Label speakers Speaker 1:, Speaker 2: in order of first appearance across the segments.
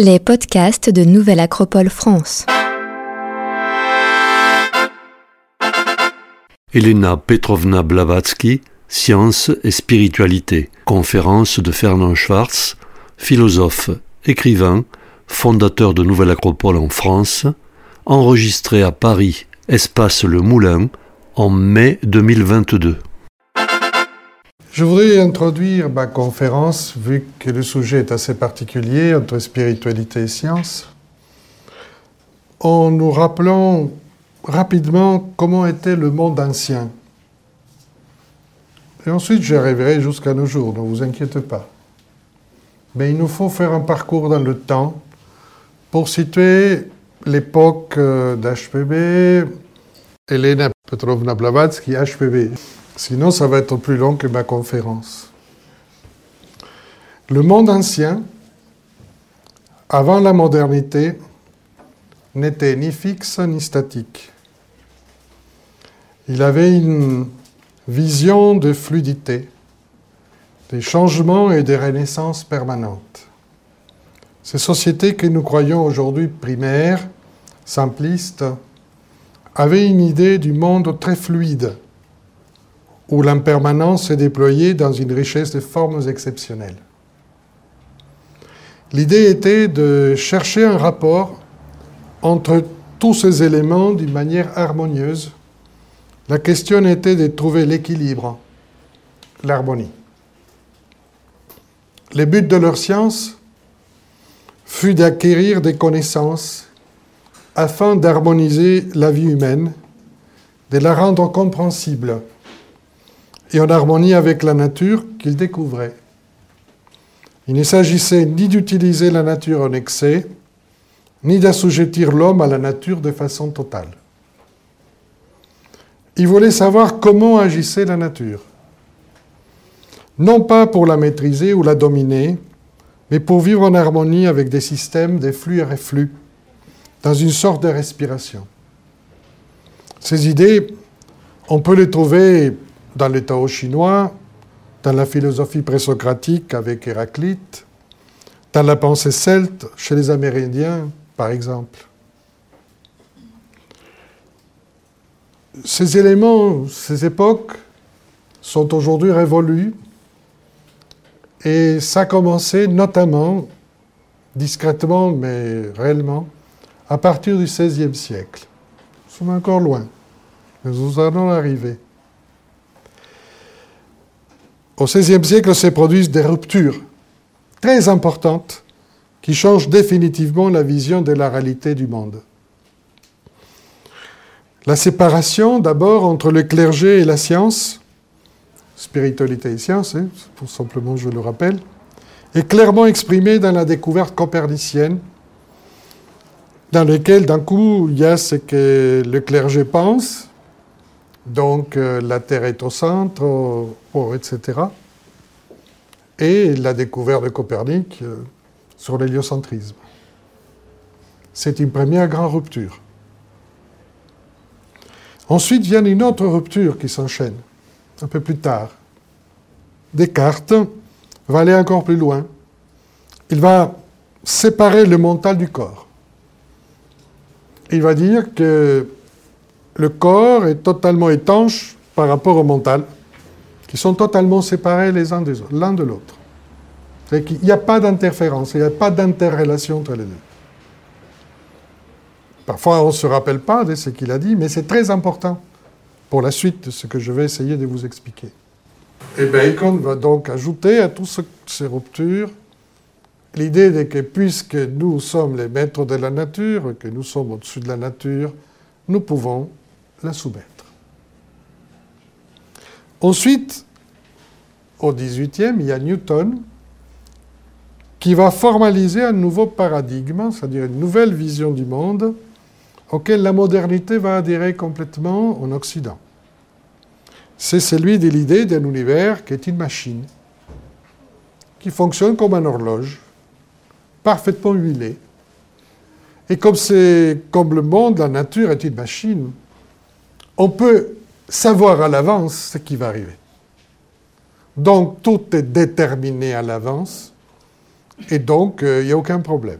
Speaker 1: Les podcasts de Nouvelle Acropole France.
Speaker 2: Elena Petrovna Blavatsky, Science et spiritualité. Conférence de Fernand Schwartz, philosophe, écrivain, fondateur de Nouvelle Acropole en France, enregistré à Paris, espace Le Moulin, en mai 2022.
Speaker 3: Je voudrais introduire ma conférence, vu que le sujet est assez particulier entre spiritualité et science, en nous rappelant rapidement comment était le monde ancien. Et ensuite, j'arriverai jusqu'à nos jours, ne vous inquiétez pas. Mais il nous faut faire un parcours dans le temps pour situer l'époque euh, d'HPB, Elena Petrovna Blavatsky, HPB. Sinon, ça va être plus long que ma conférence. Le monde ancien, avant la modernité, n'était ni fixe ni statique. Il avait une vision de fluidité, des changements et des renaissances permanentes. Ces sociétés que nous croyons aujourd'hui primaires, simplistes, avaient une idée du monde très fluide, où l'impermanence est déployée dans une richesse de formes exceptionnelles. L'idée était de chercher un rapport entre tous ces éléments d'une manière harmonieuse. La question était de trouver l'équilibre, l'harmonie. Le but de leur science fut d'acquérir des connaissances afin d'harmoniser la vie humaine, de la rendre compréhensible et en harmonie avec la nature qu'il découvrait. Il ne s'agissait ni d'utiliser la nature en excès, ni d'assujettir l'homme à la nature de façon totale. Il voulait savoir comment agissait la nature. Non pas pour la maîtriser ou la dominer, mais pour vivre en harmonie avec des systèmes des flux et reflux, dans une sorte de respiration. Ces idées, on peut les trouver dans le Tao chinois, dans la philosophie présocratique avec Héraclite, dans la pensée celte chez les Amérindiens, par exemple. Ces éléments, ces époques sont aujourd'hui révolus et ça a commencé notamment, discrètement mais réellement, à partir du XVIe siècle. Nous sommes encore loin, mais nous allons arriver. Au XVIe siècle se produisent des ruptures très importantes qui changent définitivement la vision de la réalité du monde. La séparation d'abord entre le clergé et la science, spiritualité et science, hein, simplement je le rappelle, est clairement exprimée dans la découverte copernicienne, dans laquelle d'un coup il y a ce que le clergé pense, donc euh, la Terre est au centre, etc. Et la découverte de Copernic euh, sur l'héliocentrisme. C'est une première grande rupture. Ensuite vient une autre rupture qui s'enchaîne, un peu plus tard. Descartes va aller encore plus loin. Il va séparer le mental du corps. Il va dire que le corps est totalement étanche par rapport au mental, qui sont totalement séparés les uns des autres, l'un de l'autre. Il n'y a pas d'interférence, il n'y a pas d'interrelation entre les deux. Parfois, on ne se rappelle pas de ce qu'il a dit, mais c'est très important pour la suite de ce que je vais essayer de vous expliquer. Et Bacon va donc ajouter à toutes ces ruptures l'idée de que puisque nous sommes les maîtres de la nature, que nous sommes au-dessus de la nature, nous pouvons la soumettre. Ensuite, au XVIIIe, il y a Newton qui va formaliser un nouveau paradigme, c'est-à-dire une nouvelle vision du monde auquel la modernité va adhérer complètement en Occident. C'est celui de l'idée d'un univers qui est une machine, qui fonctionne comme une horloge, parfaitement huilée. Et comme, comme le monde, la nature est une machine, on peut savoir à l'avance ce qui va arriver. Donc tout est déterminé à l'avance et donc il euh, n'y a aucun problème.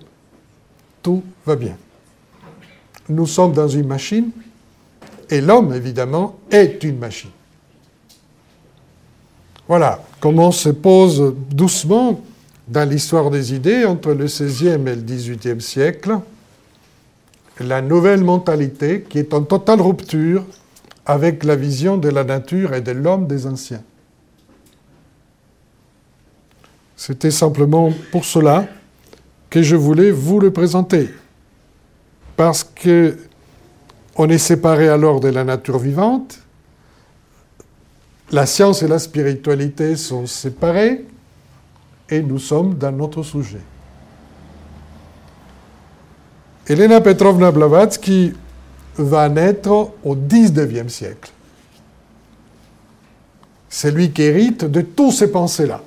Speaker 3: tout va bien. Nous sommes dans une machine, et l'homme, évidemment, est une machine. Voilà comment se pose doucement dans l'histoire des idées entre le XVIe et le XVIIIe siècle la nouvelle mentalité qui est en totale rupture avec la vision de la nature et de l'homme des anciens. C'était simplement pour cela que je voulais vous le présenter. Parce que on est séparé alors de la nature vivante, la science et la spiritualité sont séparées, et nous sommes dans notre sujet. Elena Petrovna Blavatsky va naître au XIXe siècle. C'est lui qui hérite de tous ces pensées-là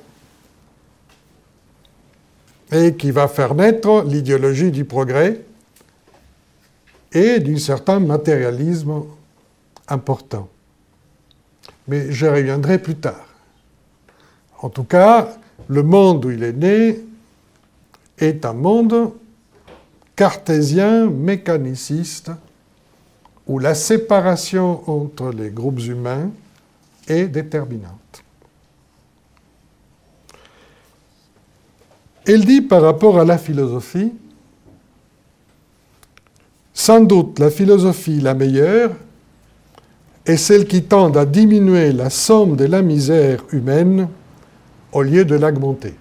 Speaker 3: et qui va faire naître l'idéologie du progrès et d'un certain matérialisme important. Mais je reviendrai plus tard. En tout cas, le monde où il est né est un monde cartésien, mécaniciste, où la séparation entre les groupes humains est déterminante. Il dit par rapport à la philosophie, sans doute la philosophie la meilleure est celle qui tend à diminuer la somme de la misère humaine au lieu de l'augmenter.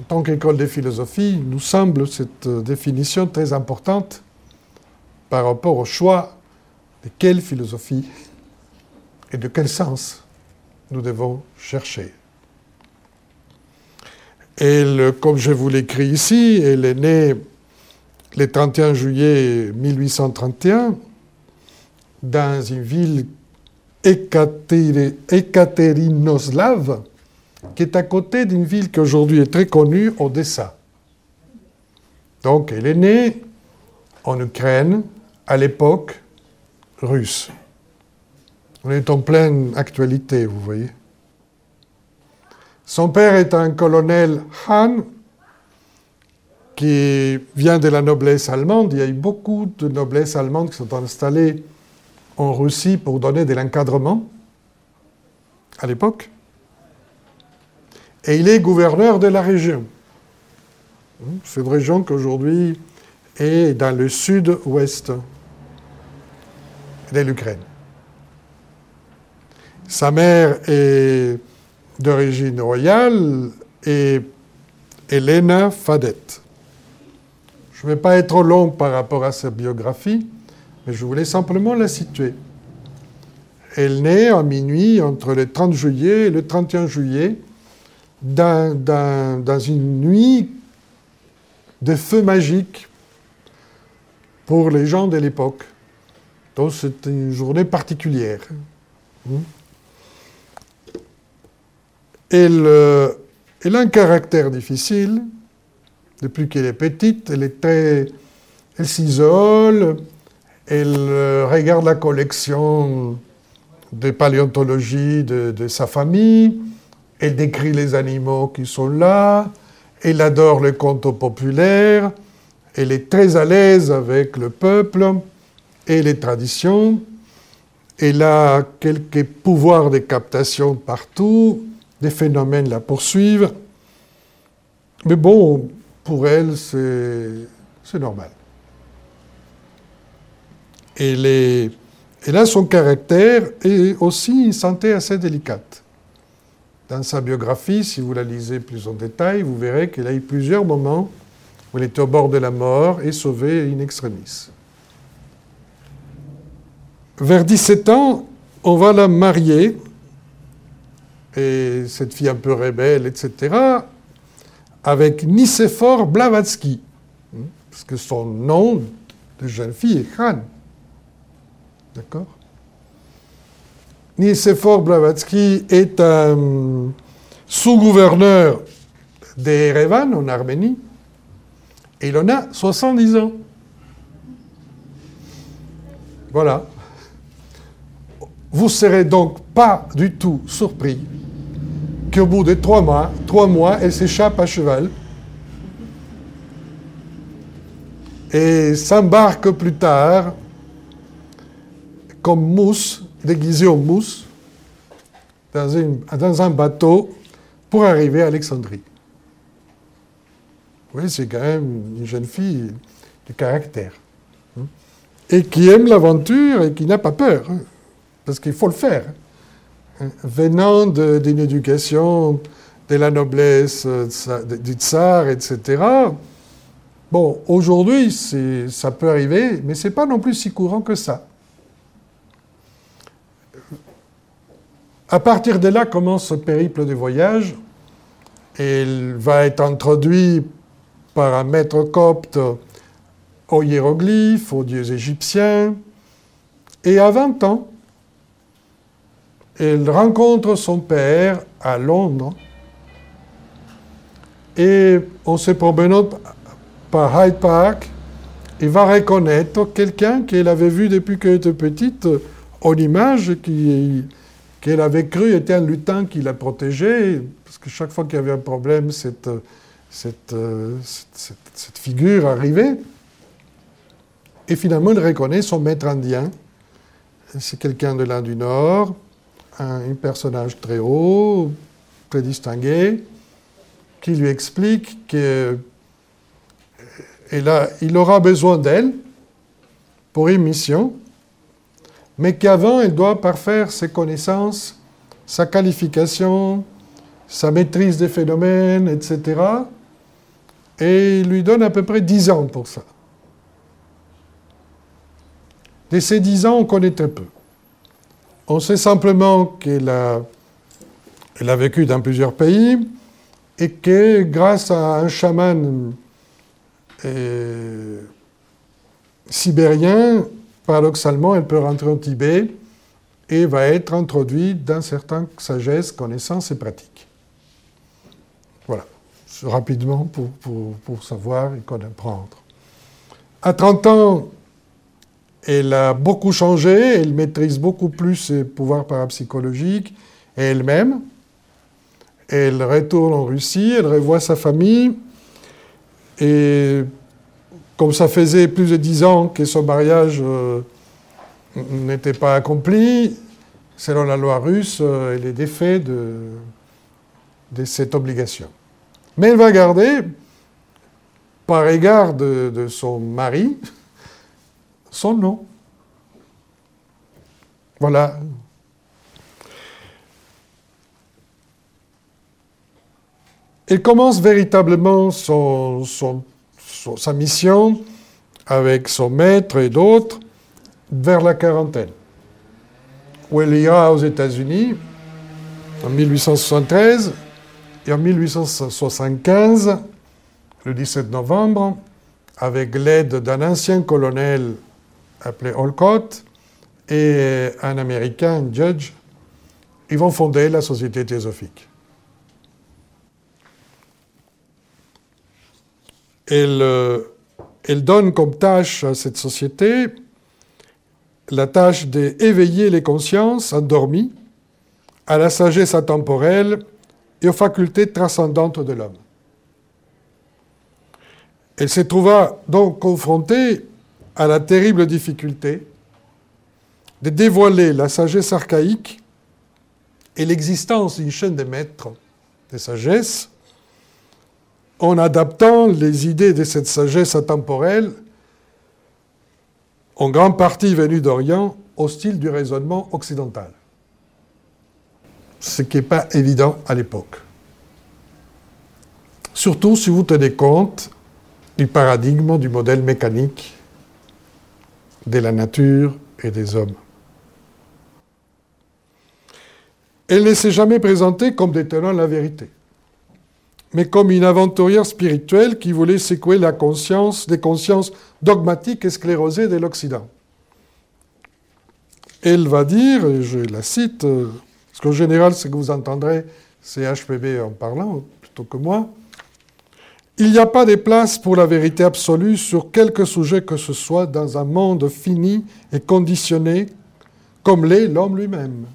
Speaker 3: En tant qu'école de philosophie, nous semble cette définition très importante par rapport au choix de quelle philosophie et de quel sens nous devons chercher. Elle, comme je vous l'écris ici, elle est née le 31 juillet 1831 dans une ville Ekatérinoslav, qui est à côté d'une ville qui aujourd'hui est très connue, Odessa. Donc elle est née en Ukraine, à l'époque russe. On est en pleine actualité, vous voyez. Son père est un colonel Han qui vient de la noblesse allemande. Il y a eu beaucoup de noblesse allemandes qui sont installées en Russie pour donner de l'encadrement à l'époque. Et il est gouverneur de la région. Cette région qu'aujourd'hui est dans le sud-ouest l'Ukraine. Sa mère est d'origine royale et Elena Fadet. Je ne vais pas être trop long par rapport à sa biographie, mais je voulais simplement la situer. Elle naît à minuit entre le 30 juillet et le 31 juillet dans, dans une nuit de feu magique pour les gens de l'époque. Donc c'est une journée particulière. Euh, elle, a un caractère difficile. Depuis qu'elle est petite, elle est très, elle s'isole, elle euh, regarde la collection de paléontologie de, de, sa famille, elle décrit les animaux qui sont là, elle adore les contes populaires, elle est très à l'aise avec le peuple et les traditions, elle a quelques pouvoirs de captation partout, des phénomènes la poursuivent. Mais bon, pour elle, c'est normal. Elle, est, a son caractère et aussi une santé assez délicate. Dans sa biographie, si vous la lisez plus en détail, vous verrez qu'elle a eu plusieurs moments où elle était au bord de la mort et sauvée in extremis. Vers 17 ans, on va la marier et cette fille un peu rebelle, etc., avec Nicéphore Blavatsky, hein, parce que son nom de jeune fille est Khan. D'accord? Nicéphore Blavatsky est un sous-gouverneur d'Erevan, en Arménie, et il en a 70 ans. Voilà. Vous serez donc pas du tout surpris qu'au bout de trois mois, elle s'échappe à cheval et s'embarque plus tard comme mousse, déguisé en mousse, dans, dans un bateau pour arriver à Alexandrie. Oui, c'est quand même une jeune fille de caractère. Hein, et qui aime l'aventure et qui n'a pas peur. Hein, parce qu'il faut le faire. Venant d'une éducation de la noblesse euh, du tsar, etc. Bon, aujourd'hui, ça peut arriver, mais ce n'est pas non plus si courant que ça. À partir de là commence ce périple de voyage. Il va être introduit par un maître copte aux hiéroglyphes, aux dieux égyptiens. Et à 20 ans, il rencontre son père à Londres. Et en se promenant par Hyde Park, il va reconnaître quelqu'un qu'elle avait vu depuis qu'elle était petite en image, qu'elle avait cru était un lutin qui la protégeait, parce que chaque fois qu'il y avait un problème, cette, cette, cette figure arrivait. Et finalement, il reconnaît son maître indien. C'est quelqu'un de l'Inde du Nord, un, personnage très haut, très distingué, qui lui explique qu'il il aura besoin d'elle pour une mission, mais qu'avant, il doit parfaire ses connaissances, sa qualification, sa maîtrise des phénomènes, etc. Et il lui donne à peu près dix ans pour ça. De ces dix ans, on connaît très peu. On sait simplement qu'elle a, vécu dans plusieurs pays et que grâce à un chaman euh, sibérien, paradoxalement, elle peut rentrer au Tibet et va être introduite dans certaines sagesses, connaissances et pratiques. Voilà, rapidement pour, savoir et comprendre. À 30 ans, elle a beaucoup changé, elle maîtrise beaucoup plus ses pouvoirs parapsychologiques elle-même. Elle retourne en Russie, elle revoit sa famille, et comme ça faisait plus de dix ans que son mariage euh, n'était pas accompli, selon la loi russe, euh, elle est défait de, de, cette obligation. Mais elle va garder, par égard de son mari, son nom. Voilà. Il commence véritablement son, sa mission avec son maître et d'autres vers la quarantaine, où elle ira aux États-Unis en 1873 et en 1875, le 17 novembre, avec l'aide d'un ancien colonel appelé Olcott, et un Américain, Judge, ils vont fonder la Société théosophique. Elle, euh, elle donne comme tâche à cette société la tâche d'éveiller les consciences endormies à la sagesse intemporelle et aux facultés transcendantes de l'homme. Elle se trouva donc confrontée à la terrible difficulté de dévoiler la sagesse archaïque et l'existence d'une chaîne de maîtres de sagesse en adaptant les idées de cette sagesse intemporelle, en grande partie venues d'Orient, au style du raisonnement occidental. Ce qui n'est pas évident à l'époque. Surtout si vous tenez compte du paradigme du modèle mécanique de la nature et des hommes. Elle ne s'est jamais présentée comme détenant la vérité, mais comme une aventurière spirituelle qui voulait secouer la conscience des consciences dogmatiques et sclérosées de l'Occident. Elle va dire, et je la cite, parce qu'en général, ce que vous entendrez, c'est HPB en parlant plutôt que moi, il n'y a pas de place pour la vérité absolue sur quelque sujet que ce soit dans un monde fini et conditionné comme l'est l'homme lui-même.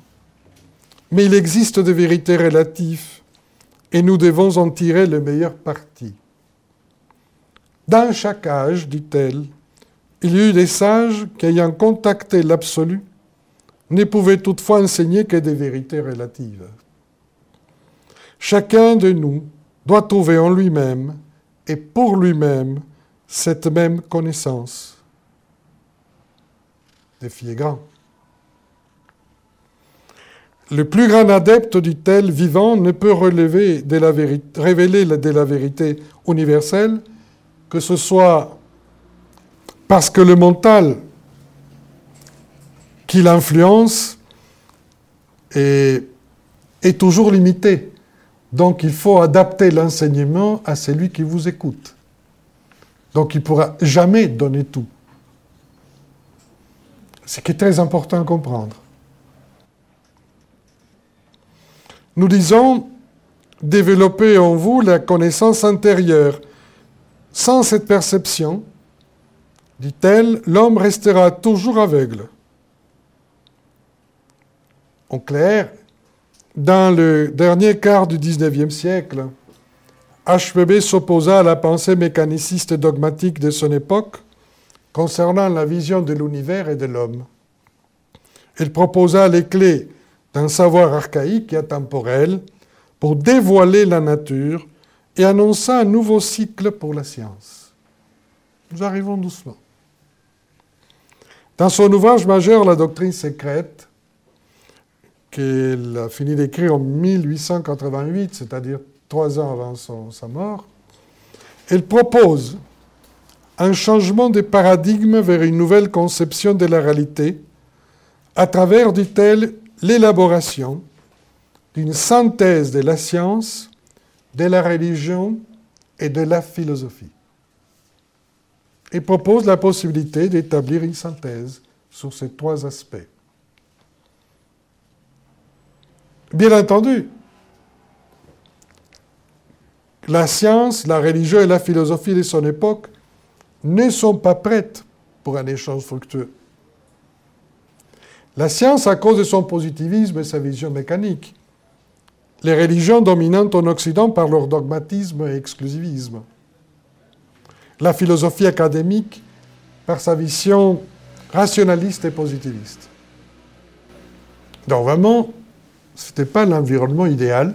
Speaker 3: Mais il existe des vérités relatives et nous devons en tirer le meilleur parti. Dans chaque âge, dit-elle, il y eut des sages qui, ayant contacté l'absolu, ne pouvaient toutefois enseigner que des vérités relatives. Chacun de nous doit trouver en lui-même et pour lui-même cette même connaissance. Défi est grand. Le plus grand adepte du tel vivant ne peut relever de la révéler de la vérité universelle que ce soit parce que le mental qui l'influence est toujours limité. Donc il faut adapter l'enseignement à celui qui vous écoute. Donc il ne pourra jamais donner tout. Ce qui est très important à comprendre. Nous disons développer en vous la connaissance intérieure. Sans cette perception, dit-elle, l'homme restera toujours aveugle. En clair, dans le dernier quart du XIXe siècle, HPB s'opposa à la pensée mécaniciste dogmatique de son époque concernant la vision de l'univers et de l'homme. Il proposa les clés d'un savoir archaïque et atemporel pour dévoiler la nature et annonça un nouveau cycle pour la science. Nous arrivons doucement. Dans son ouvrage majeur, La doctrine secrète, qu'il a fini d'écrire en 1888, c'est-à-dire trois ans avant sa mort, il propose un changement de paradigme vers une nouvelle conception de la réalité à travers, dit-elle, l'élaboration d'une synthèse de la science, de la religion et de la philosophie. Il propose la possibilité d'établir une synthèse sur ces trois aspects. Bien entendu, la science, la religion et la philosophie de son époque ne sont pas prêtes pour un échange fructueux. La science, à cause de son positivisme et sa vision mécanique. Les religions dominantes en Occident par leur dogmatisme et exclusivisme. La philosophie académique par sa vision rationaliste et positiviste. Donc ce n'était pas l'environnement idéal,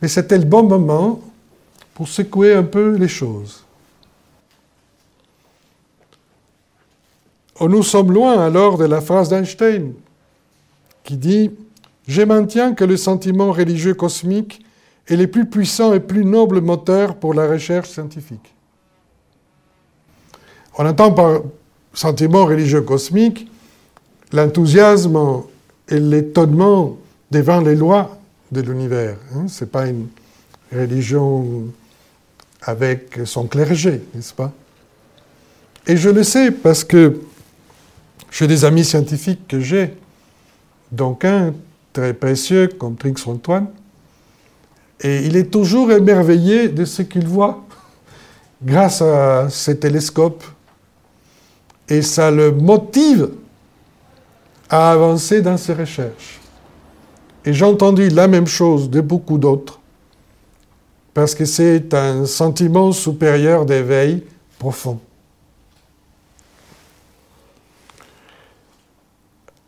Speaker 3: mais c'était le bon moment pour secouer un peu les choses. Oh, nous sommes loin alors de la phrase d'Einstein qui dit Je maintiens que le sentiment religieux cosmique est le plus puissant et plus noble moteur pour la recherche scientifique. On entend par sentiment religieux cosmique l'enthousiasme et l'étonnement devant les lois de l'univers. Hein. Ce n'est pas une religion avec son clergé, n'est-ce pas? Et je le sais parce que chez des amis scientifiques que j'ai, donc un très précieux comme Trix Antoine, et il est toujours émerveillé de ce qu'il voit grâce à ses télescopes. Et ça le motive à avancer dans ses recherches. Et j'ai entendu la même chose de beaucoup d'autres, parce que c'est un sentiment supérieur d'éveil profond.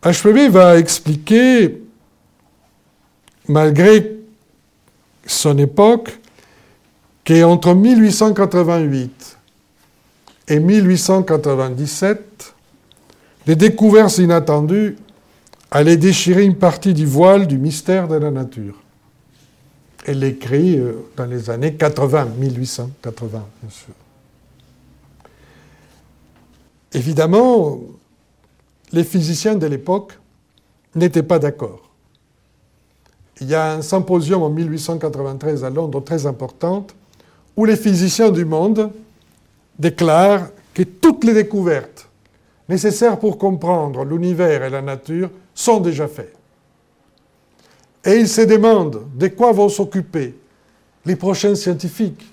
Speaker 3: HPB va expliquer, malgré son époque, qu'entre 1888 et 1897, des découvertes inattendues allaient déchirer une partie du voile du mystère de la nature. Elle l'écrit euh, dans les années 80, 1880, bien sûr. Évidemment, les physiciens de l'époque n'étaient pas d'accord. Il y a un symposium en 1893 à Londres très important où les physiciens du monde déclarent que toutes les découvertes nécessaires pour comprendre l'univers et la nature sont déjà faites. Et ils se demandent de quoi vont s'occuper les prochains scientifiques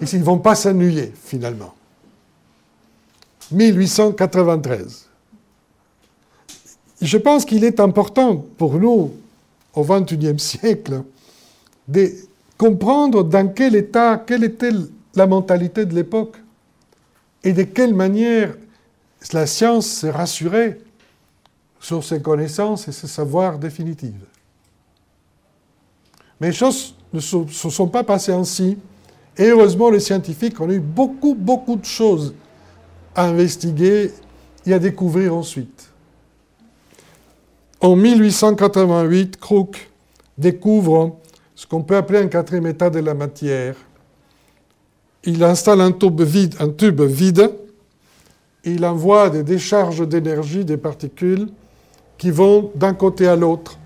Speaker 3: et s'ils ne vont pas s'ennuyer finalement. 1893 je pense qu'il est important pour nous, au XXIe siècle, de comprendre dans quel état, quelle était la mentalité de l'époque et de quelle manière la science s'est rassurée sur ses connaissances et ses savoirs définitifs. Mais les choses ne se sont pas passées ainsi. Et heureusement, les scientifiques ont eu beaucoup, beaucoup de choses à investiguer et à découvrir ensuite. En 1888, Crook découvre ce qu'on peut appeler un quatrième état de la matière. Il installe un tube vide, un tube vide il envoie des décharges d'énergie, des particules, qui vont d'un côté à l'autre.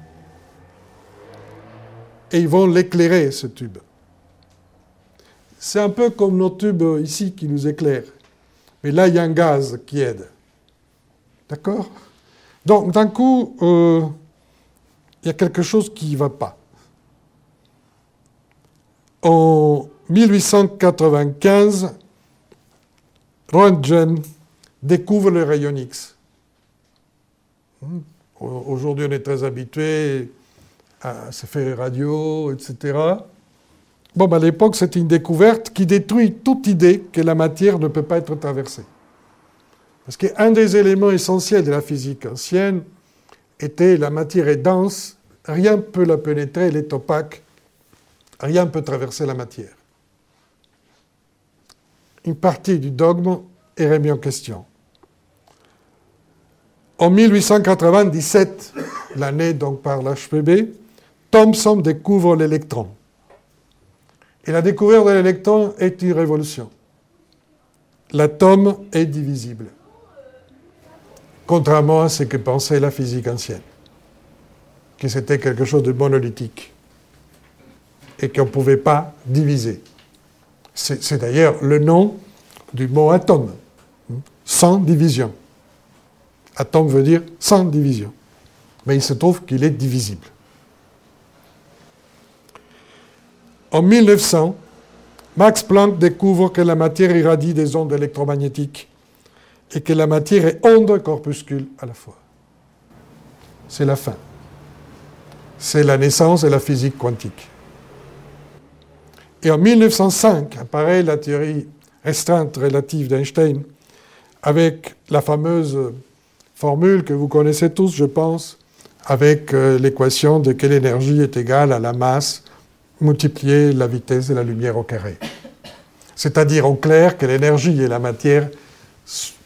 Speaker 3: Et ils vont l'éclairer, ce tube. C'est un peu comme nos tubes ici qui nous éclairent. Mais là, il y a un gaz qui aide. D'accord? Donc, d'un coup, euh, il y a quelque chose qui ne va pas. En 1895, Röntgen découvre le rayon X. Hmm. Aujourd'hui, on est très habitué à se faire radio, etc. Bon, à l'époque, c'est une découverte qui détruit toute idée que la matière ne peut pas être traversée. Parce qu'un des éléments essentiels de la physique ancienne était la matière est dense, rien ne peut la pénétrer, elle est opaque, rien ne peut traverser la matière. Une partie du dogme est remise en question. En 1897, l'année donc par l'HPB, Thomson découvre l'électron. Et la découverte de l'électron est une révolution. L'atome est divisible, contrairement à ce que pensait la physique ancienne, que c'était quelque chose de monolithique et qu'on ne pouvait pas diviser. C'est d'ailleurs le nom du mot atome, sans division. Atome veut dire sans division. Mais il se trouve qu'il est divisible. En 1900, Max Planck découvre que la matière irradie des ondes électromagnétiques et que la matière est onde corpuscule à la fois. C'est la fin. C'est la naissance de la physique quantique. Et en 1905 apparaît la théorie restreinte relative d'Einstein avec la fameuse formule que vous connaissez tous, je pense, avec euh, l'équation de quelle énergie est égale à la masse multipliée la vitesse de la lumière au carré. C'est-à-dire en clair que l'énergie et la matière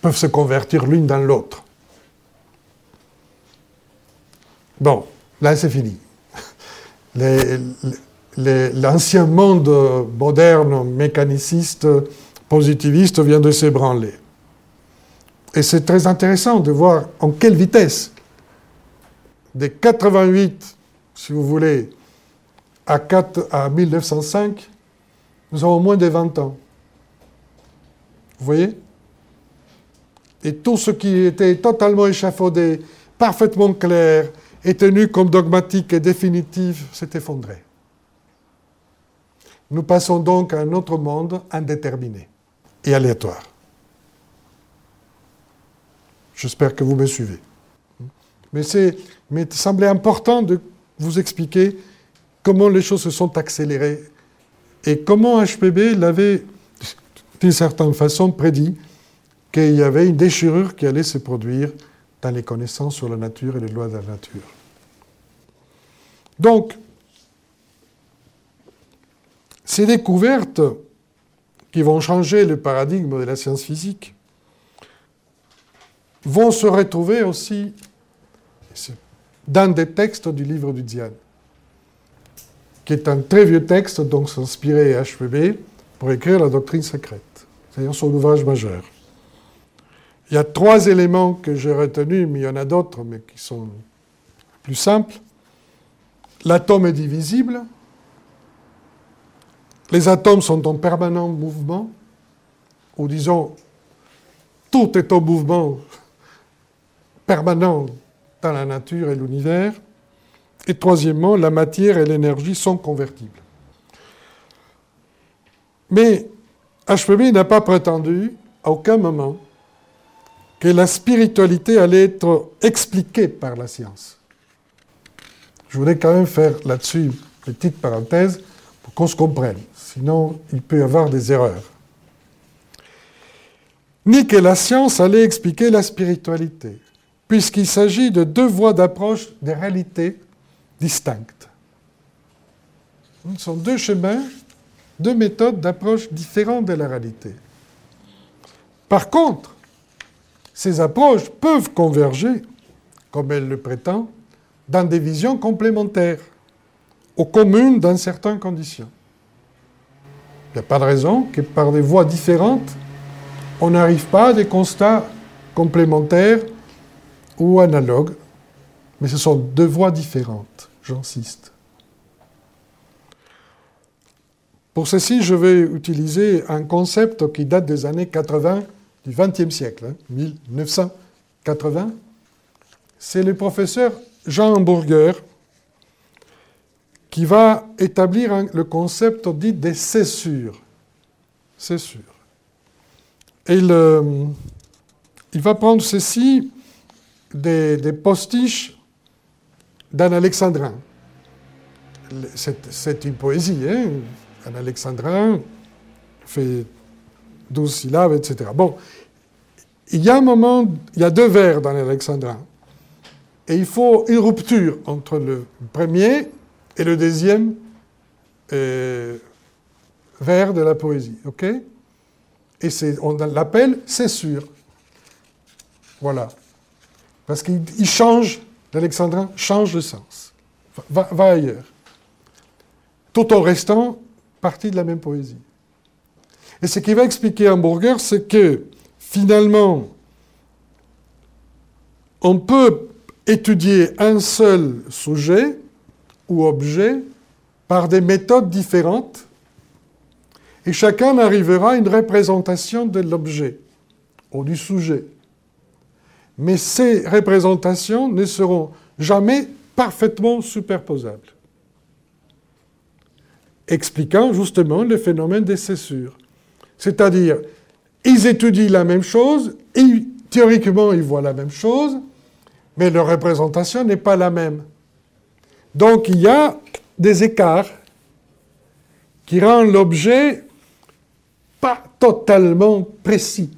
Speaker 3: peuvent se convertir l'une dans l'autre. Bon, là c'est fini. L'ancien monde moderne, mécaniciste, positiviste vient de s'ébranler. Et c'est très intéressant de voir en quelle vitesse, de 88, si vous voulez, à, 4, à 1905, nous avons moins de 20 ans. Vous voyez? Et tout ce qui était totalement échafaudé, parfaitement clair, et tenu comme dogmatique et définitif, s'est effondré. Nous passons donc à un autre monde indéterminé et aléatoire. J'espère que vous me suivez. Mais, mais il semblait important de vous expliquer comment les choses se sont accélérées et comment HPB l'avait, d'une certaine façon, prédit qu'il y avait une déchirure qui allait se produire dans les connaissances sur la nature et les lois de la nature. Donc, ces découvertes qui vont changer le paradigme de la science physique vont se retrouver aussi dans des textes du livre du Diane, qui est un très vieux texte dont s'inspirait HPB pour écrire la doctrine secrète, c'est-à-dire son ouvrage majeur. Il y a trois éléments que j'ai retenus, mais il y en a d'autres, mais qui sont plus simples. L'atome est divisible, les atomes sont en permanent mouvement, ou disons, tout est en mouvement permanent dans la nature et l'univers. Et troisièmement, la matière et l'énergie sont convertibles. Mais HPB n'a pas prétendu à aucun moment que la spiritualité allait être expliquée par la science. Je voudrais quand même faire là-dessus une petite parenthèse pour qu'on se comprenne. Sinon, il peut y avoir des erreurs. Ni que la science allait expliquer la spiritualité, puisqu'il s'agit de deux voies d'approche des réalités distinctes. Ce sont deux chemins, deux méthodes d'approche différentes de la réalité. Par contre, ces approches peuvent converger, comme elle le prétend, dans des visions complémentaires, ou communes dans certaines conditions. Il n'y a pas de raison que par des voies différentes, on n'arrive pas à des constats complémentaires ou analogues, mais ce sont deux voies différentes, j'insiste. Pour ceci, je vais utiliser un concept qui date des années 80 du XXe siècle, 1980. Hein, C'est le professeur Jean Hamburger qui va établir le concept dit des cessures. Cessures. Et il va prendre ceci des, postiches d'un alexandrin. C'est une poésie, hein un alexandrin fait 12 syllabes, etc. Bon, il y a un moment, il y a deux vers dans l'alexandrin. Et il faut une rupture entre le premier et le deuxième euh, vers de la poésie. OK? Et on l'appelle sûr. Voilà. Parce qu'il change, l'alexandrin change de sens. Va, ailleurs. Tout en restant partie de la même poésie. Et ce qui va expliquer Hamburger, c'est que finalement, on peut étudier un seul sujet ou objet par des méthodes différentes et chacun arrivera à une représentation de l'objet ou du sujet. Mais ces représentations ne seront jamais parfaitement superposables, expliquant justement le phénomène des cessures. C'est-à-dire, ils étudient la même chose, théoriquement ils voient la même chose, mais leur représentation n'est pas la même. Donc il y a des écarts qui rendent l'objet pas totalement précis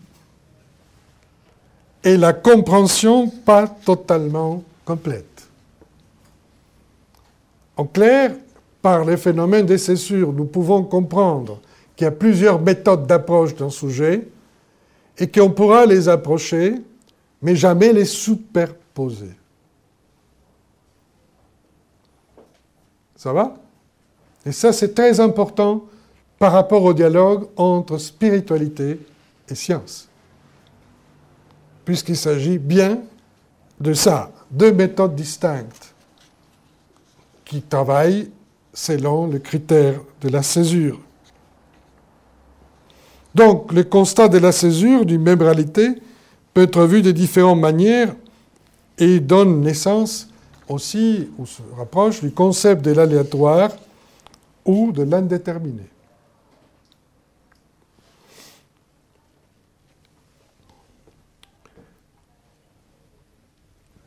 Speaker 3: et la compréhension pas totalement complète. En clair, par les phénomènes des cessures, nous pouvons comprendre qu'il y a plusieurs méthodes d'approche d'un sujet et qu'on pourra les approcher, mais jamais les superposer. Ça va? Et ça, c'est très important par rapport au dialogue entre spiritualité et science. Puisqu'il s'agit bien de ça, deux méthodes distinctes qui travaillent selon le critère de la césure. Donc, le constat de la césure d'une même réalité peut être vu de différentes manières et donne naissance aussi, ou se rapproche, du concept de l'aléatoire ou de l'indéterminé.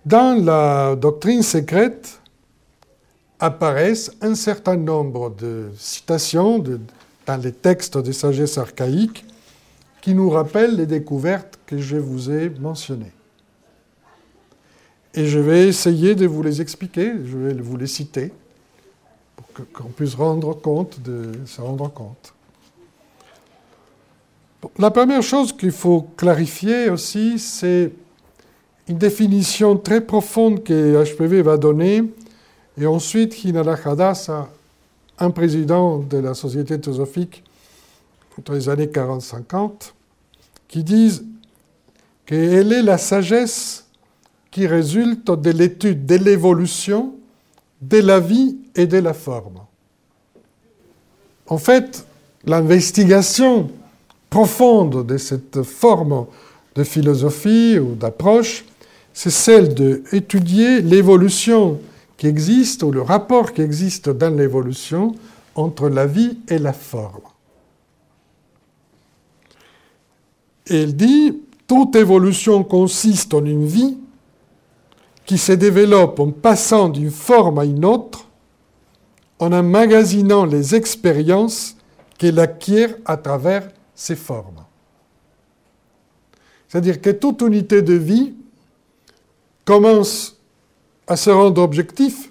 Speaker 3: Dans la doctrine secrète apparaissent un certain nombre de citations dans les textes de sagesse archaïque qui nous rappellent les découvertes que je vous ai mentionnées. Et je vais essayer de vous les expliquer, je vais vous les citer pour qu'on puisse rendre compte de, se rendre compte. La première chose qu'il faut clarifier aussi, c'est une définition très profonde que HPV va donner, et ensuite Hinala Hadassah un président de la Société théosophique entre les années 40-50 qui disent qu'elle est la sagesse qui résulte de l'étude de l'évolution, de la vie et de la forme. En fait, l'investigation profonde de cette forme de philosophie ou d'approche, c'est celle d'étudier l'évolution qui existe, ou le rapport qui existe dans l'évolution entre la vie et la forme. Et elle dit, toute évolution consiste en une vie qui se développe en passant d'une forme à une autre, en emmagasinant les expériences qu'elle acquiert à travers ces formes. C'est-à-dire que toute unité de vie commence à se rendre objectif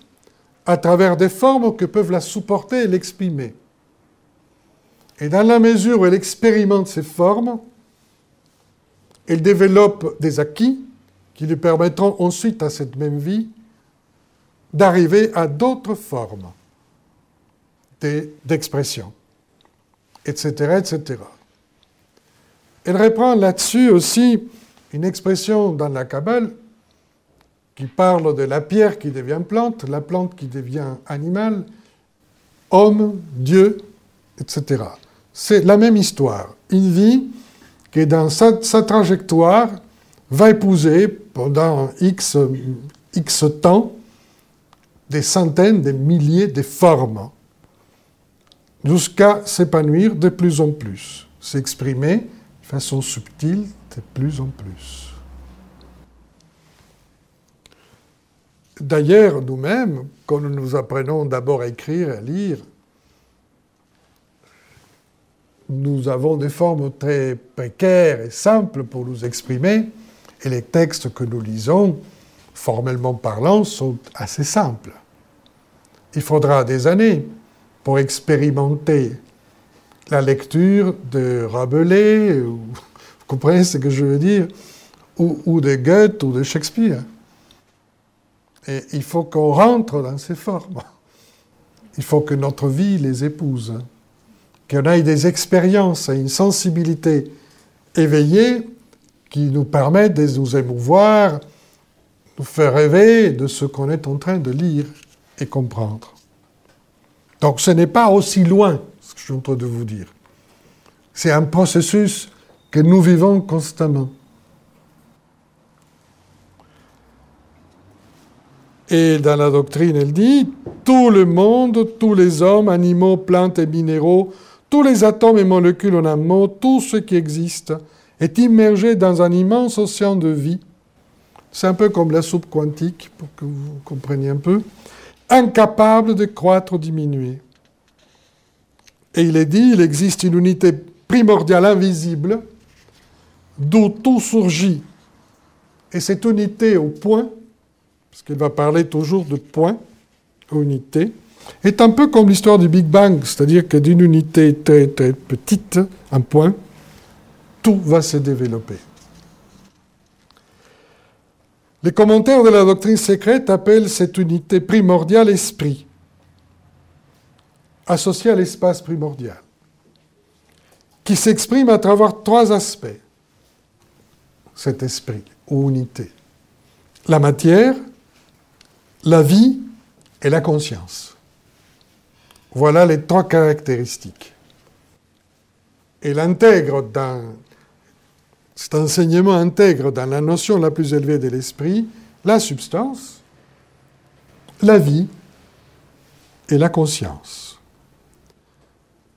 Speaker 3: à travers des formes que peuvent la supporter et l'exprimer. Et dans la mesure où elle expérimente ces formes, elle développe des acquis qui lui permettront ensuite à cette même vie d'arriver à d'autres formes d'expression, etc., etc. Elle reprend là-dessus aussi une expression dans la Kabbale qui parle de la pierre qui devient plante, la plante qui devient animal, homme, Dieu, etc. C'est la même histoire. Une vie qui, dans sa, trajectoire, va épouser pendant X, X temps des centaines, des milliers de formes, jusqu'à s'épanouir de plus en plus, s'exprimer de façon subtile de plus en plus. D'ailleurs, nous-mêmes, quand nous nous apprenons d'abord à écrire, à lire, nous avons des formes très précaires et simples pour nous exprimer, et les textes que nous lisons, formellement parlant, sont assez simples. Il faudra des années pour expérimenter la lecture de Rabelais, vous comprenez ce que je veux dire, ou de Goethe ou de Shakespeare. Il faut qu'on rentre dans ces formes. Il faut que notre vie les épouse, qu'on ait des expériences et une sensibilité éveillée qui nous permettent de nous émouvoir, nous faire rêver de ce qu'on est en train de lire et comprendre. Donc ce n'est pas aussi loin, ce que je suis en train de vous dire. C'est un processus que nous vivons constamment. Et dans la doctrine, elle dit, tout le monde, tous les hommes, animaux, plantes et minéraux, tous les atomes et molécules en un mot, tout ce qui existe, est immergé dans un immense océan de vie. C'est un peu comme la soupe quantique, pour que vous compreniez un peu, incapable de croître ou diminuer. Et il est dit, il existe une unité primordiale invisible, d'où tout surgit. Et cette unité au point parce qu'il va parler toujours de points, unité, est un peu comme l'histoire du Big Bang, c'est-à-dire que d'une unité très, très petite, un point, tout va se développer. Les commentaires de la doctrine secrète appellent cette unité primordiale esprit, associée à l'espace primordial, qui s'exprime à travers trois aspects, cet esprit ou unité. La matière, la vie et la conscience. Voilà les trois caractéristiques. Et l'intègre dans, cet enseignement intègre dans la notion la plus élevée de l'esprit la substance, la vie et la conscience.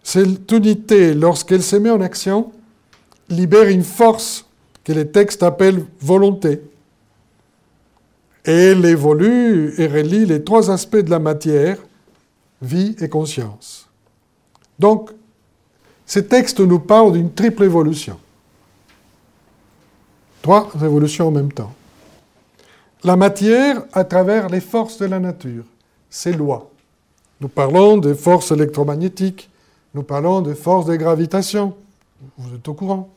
Speaker 3: Cette unité, lorsqu'elle se met en action, libère une force que les textes appellent volonté et elle évolue et relie les trois aspects de la matière, vie et conscience. Donc, ces textes nous parlent d'une triple évolution. Trois évolutions en même temps. La matière à travers les forces de la nature, ses lois. Nous parlons des forces électromagnétiques, nous parlons des forces de gravitation. Vous êtes au courant.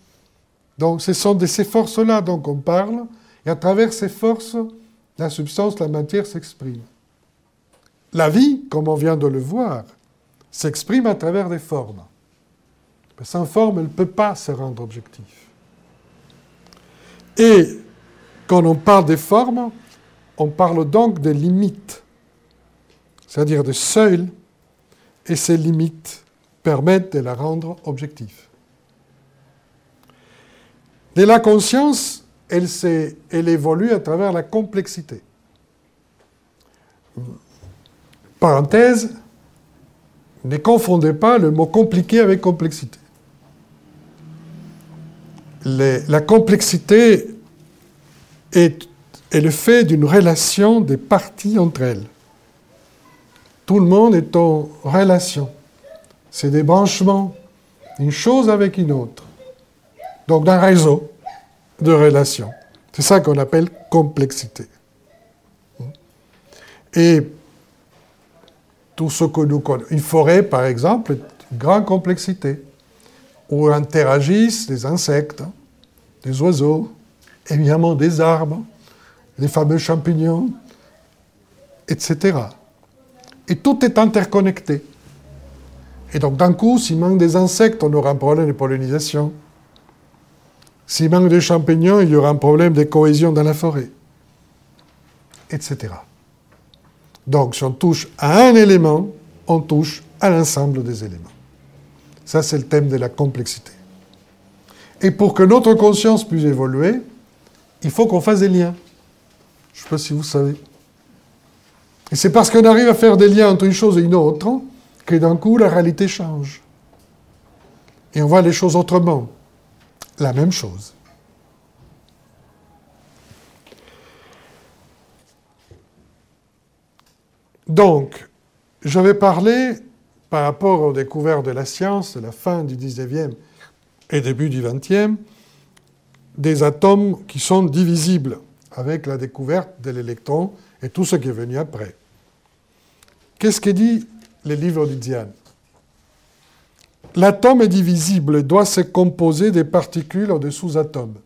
Speaker 3: Donc ce sont de ces forces-là dont on parle, et à travers ces forces, la substance, la matière s'exprime. La vie, comme on vient de le voir, s'exprime à travers des formes. Sans forme, elle ne peut pas se rendre objective. Et quand on parle des formes, on parle donc des limites, c'est-à-dire des seuils, et ces limites permettent de la rendre objective. De la conscience, elle, évolue à travers la complexité. Parenthèse, ne confondez pas le mot compliqué avec complexité. la complexité est, est le fait d'une relation des parties entre elles. tout le monde est en relation. C'est des branchements, une chose avec une autre. Donc d'un réseau de relations. C'est ça qu'on appelle complexité. Et tout ce que nous connaissons, une forêt par exemple, est une grande complexité, où interagissent des insectes, des oiseaux, évidemment des arbres, les fameux champignons, etc. Et tout est interconnecté. Et donc, d'un coup, s'il manque des insectes, on aura un problème de pollinisation. S'il manque des champignons, il y aura un problème de cohésion dans la forêt, etc. Donc, si on touche à un élément, on touche à l'ensemble des éléments. Ça, c'est le thème de la complexité. Et pour que notre conscience puisse évoluer, il faut qu'on fasse des liens. Je ne sais pas si vous savez. Et c'est parce qu'on arrive à faire des liens entre une chose et une autre que d'un coup la réalité change. Et on voit les choses autrement. La même chose. Donc, j'avais parlé par rapport aux découvertes de la science de la fin du 19e et début du 20e, des atomes qui sont divisibles avec la découverte de l'électron et tout ce qui est venu après. Qu'est-ce que dit le livre du Diane L'atome est divisible et doit se composer des particules ou des sous-atomes.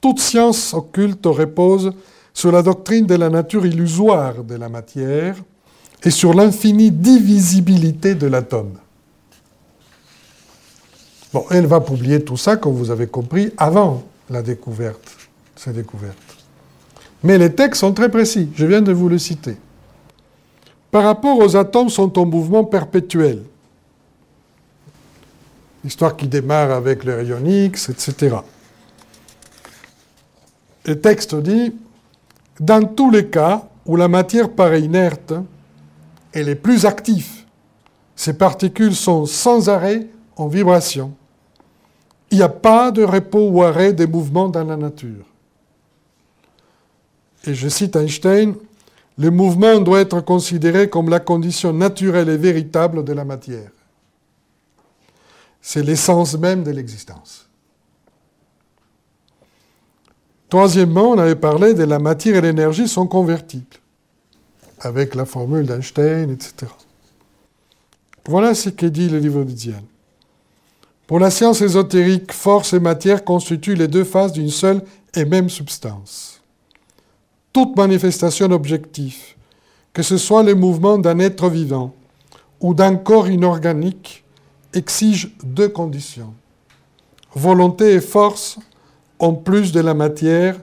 Speaker 3: Toute science occulte repose sur la doctrine de la nature illusoire de la matière et sur l'infinie divisibilité de l'atome. Bon, elle va publier tout ça, comme vous avez compris, avant la découverte, ces découvertes. Mais les textes sont très précis, je viens de vous le citer. Par rapport aux atomes, sont en mouvement perpétuel. L'histoire qui démarre avec le rayon X, etc. Le texte dit Dans tous les cas où la matière paraît inerte, elle est plus active. Ces particules sont sans arrêt en vibration. Il n'y a pas de repos ou arrêt des mouvements dans la nature. Et je cite Einstein, le mouvement doit être considéré comme la condition naturelle et véritable de la matière. C'est l'essence même de l'existence. Troisièmement, on avait parlé de la matière et l'énergie sont convertibles, avec la formule d'Einstein, etc. Voilà ce que dit le livre de Diane. Pour la science ésotérique, force et matière constituent les deux faces d'une seule et même substance. Toute manifestation objective, que ce soit le mouvement d'un être vivant ou d'un corps inorganique, exige deux conditions. Volonté et force en plus de la matière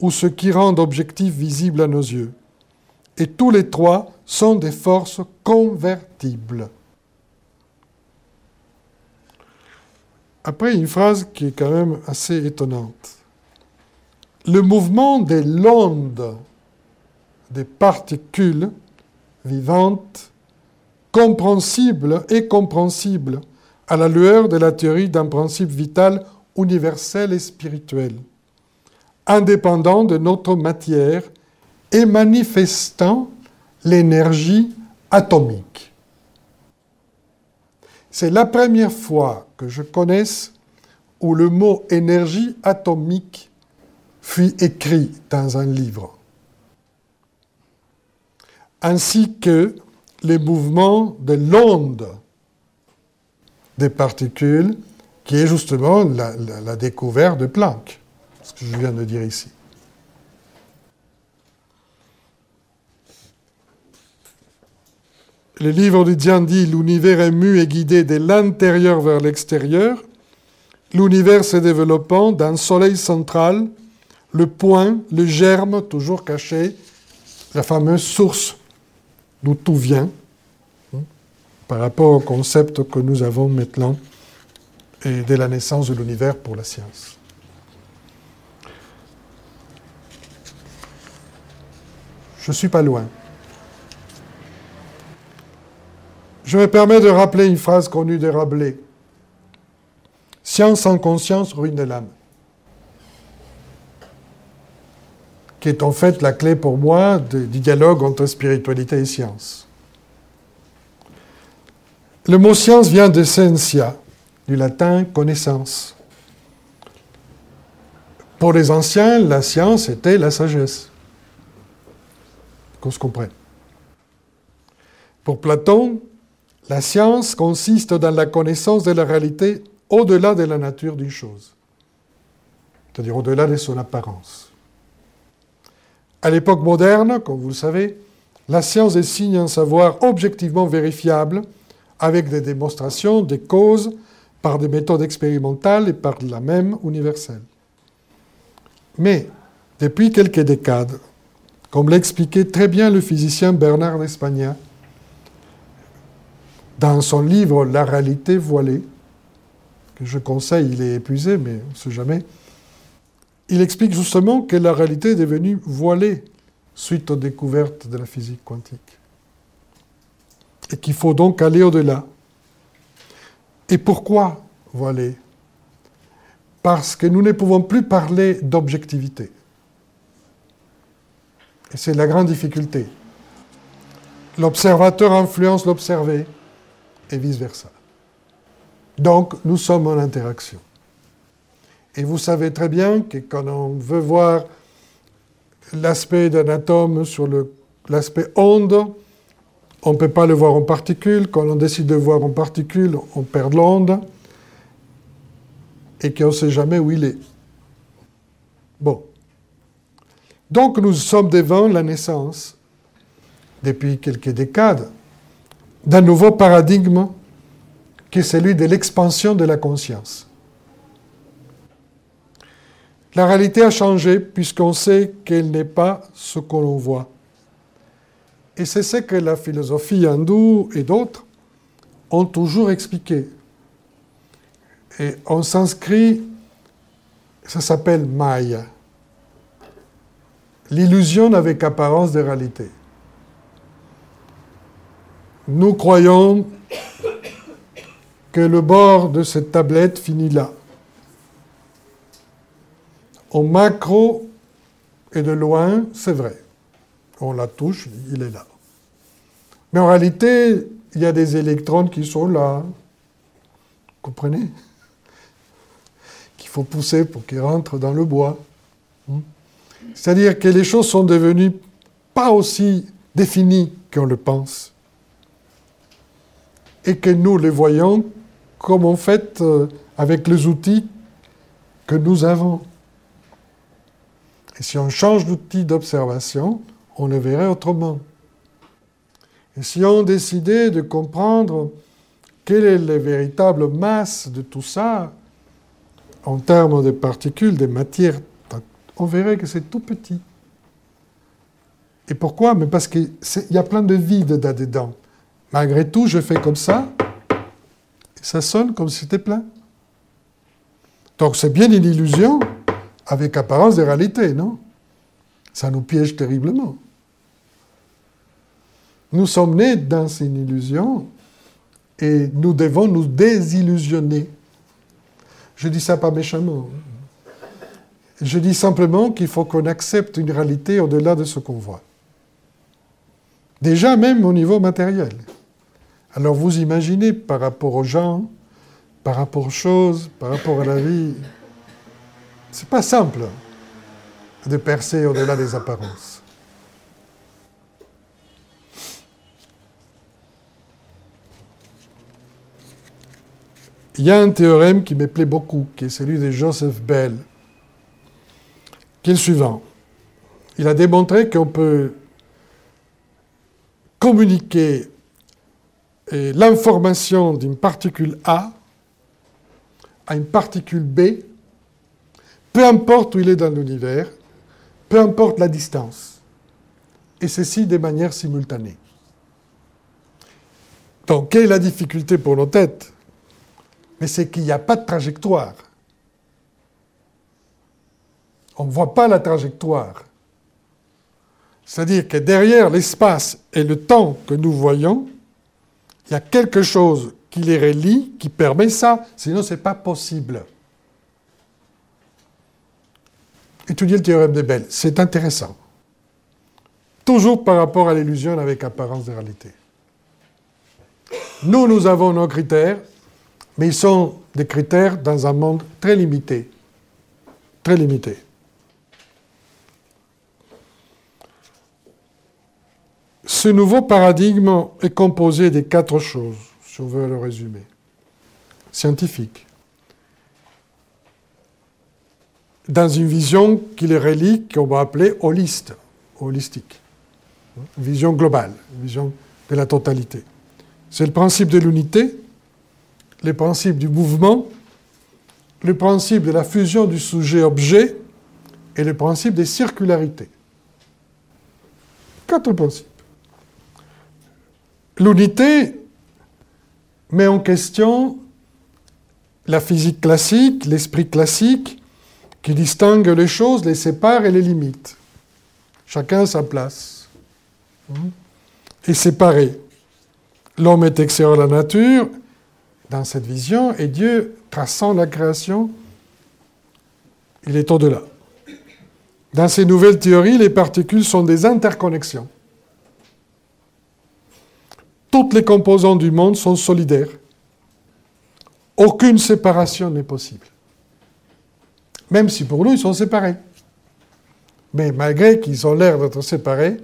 Speaker 3: ou ce qui rend objectif visible à nos yeux. Et tous les trois sont des forces convertibles. Après, une phrase qui est quand même assez étonnante. Le mouvement des l'onde des particules vivantes, compréhensibles et compréhensibles à la lueur de la théorie d'un principe vital universel et spirituel, indépendant de notre matière et manifestant l'énergie atomique. C'est la première fois que je connaisse où le mot énergie atomique fut écrit dans un livre, ainsi que les mouvements de l'onde des particules, qui est justement la, découverte de Planck, ce que je viens de dire ici. Le livre de Diane dit L'univers est mu et guidé de l'intérieur vers l'extérieur. L'univers se développant d'un soleil central, le point, le germe toujours caché, la fameuse source d'où tout vient, hein, par rapport au concept que nous avons maintenant et de la naissance de l'univers pour la science. Je ne suis pas loin. Je me permets de rappeler une phrase connue de Rabelais. Science sans conscience ruine l'âme. Qui est en fait la clé pour moi du dialogue entre spiritualité et science. Le mot science vient de scientia, du latin connaissance. Pour les anciens, la science était la sagesse. Qu'on se comprenne. Pour Platon, la science consiste dans la connaissance de la réalité au-delà de la nature d'une chose, c'est-à-dire au-delà de son apparence. À l'époque moderne, comme vous le savez, la science désigne un savoir objectivement vérifiable avec des démonstrations des causes par des méthodes expérimentales et par la même universelle. Mais, depuis quelques décades, comme l'expliquait très bien le physicien Bernard d'Espagna, dans son livre La réalité voilée, que je conseille, il est épuisé, mais on ne sait jamais, il explique justement que la réalité est devenue voilée suite aux découvertes de la physique quantique. Et qu'il faut donc aller au-delà. Et pourquoi voilée? Parce que nous ne pouvons plus parler d'objectivité. Et c'est la grande difficulté. L'observateur influence l'observé et vice-versa. Donc, nous sommes en interaction. Et vous savez très bien que quand on veut voir l'aspect d'un atome sur l'aspect onde, on ne peut pas le voir en particule. Quand on décide de voir en particule, on perd l'onde et qu'on ne sait jamais où il est. Bon. Donc nous sommes devant la naissance, depuis quelques décades, d'un nouveau paradigme qui est celui de l'expansion de la conscience. La réalité a changé puisqu'on sait qu'elle n'est pas ce que l'on voit. Et c'est ce que la philosophie hindoue et d'autres ont toujours expliqué. Et en sanskrit, ça s'appelle Maya. L'illusion avec apparence de réalité. Nous croyons que le bord de cette tablette finit là. Au macro et de loin, c'est vrai. On la touche, il est là. Mais en réalité, il y a des électrons qui sont là. Vous comprenez? Qu'il faut pousser pour qu'ils rentrent dans le bois. Hmm? C'est-à-dire que les choses sont devenues pas aussi définies qu'on le pense. Et que nous les voyons comme en fait euh, avec les outils que nous avons. Et si on change d'outil d'observation, on le verrait autrement. Et si on décidait de comprendre quelle est la véritable masse de tout ça, en termes de particules, de matières, on verrait que c'est tout petit. Et pourquoi? Mais parce qu'il y a plein de vide là-dedans. Malgré tout, je fais comme ça, et ça sonne comme si c'était plein. Donc c'est bien une illusion, avec apparence de réalité, non? Ça nous piège terriblement. Nous sommes nés dans une illusion et nous devons nous désillusionner. Je dis ça pas méchamment. Je dis simplement qu'il faut qu'on accepte une réalité au-delà de ce qu'on voit. Déjà même au niveau matériel. Alors vous imaginez par rapport aux gens, par rapport aux choses, par rapport à la vie, c'est pas simple de percer au-delà des apparences. Il y a un théorème qui me plaît beaucoup, qui est celui de Joseph Bell, qui est le suivant. Il a démontré qu'on peut communiquer l'information d'une particule A à une particule B peu importe où il est dans l'univers, peu importe la distance, et ceci de manière simultanée. Donc, quelle est la difficulté pour nos têtes? Mais c'est qu'il n'y a pas de trajectoire. On ne voit pas la trajectoire. C'est-à-dire que derrière l'espace et le temps que nous voyons, il y a quelque chose qui les relie, qui permet ça, sinon ce n'est pas possible étudier le théorème de Bell. C'est intéressant. Toujours par rapport à l'illusion avec apparence de réalité. Nous, nous avons nos critères, mais ils sont des critères dans un monde très limité. Très limité. Ce nouveau paradigme est composé de quatre choses, si on veut le résumer. Scientifique. Dans une vision qu'il est relie, qu'on va appeler holiste, holistique. Vision globale, vision de la totalité. C'est le principe de l'unité, le principe du mouvement, le principe de la fusion du sujet-objet et le principe des circularités. Quatre principes. L'unité met en question la physique classique, l'esprit classique, qui distingue les choses, les sépare et les limite. Chacun à sa place. Et séparé. L'homme est extérieur à la nature, dans cette vision, et Dieu, traçant la création, il est au-delà. Dans ces nouvelles théories, les particules sont des interconnexions. Toutes les composantes du monde sont solidaires. Aucune séparation n'est possible. Même si pour nous, ils sont séparés. Mais malgré qu'ils ont l'air d'être séparés,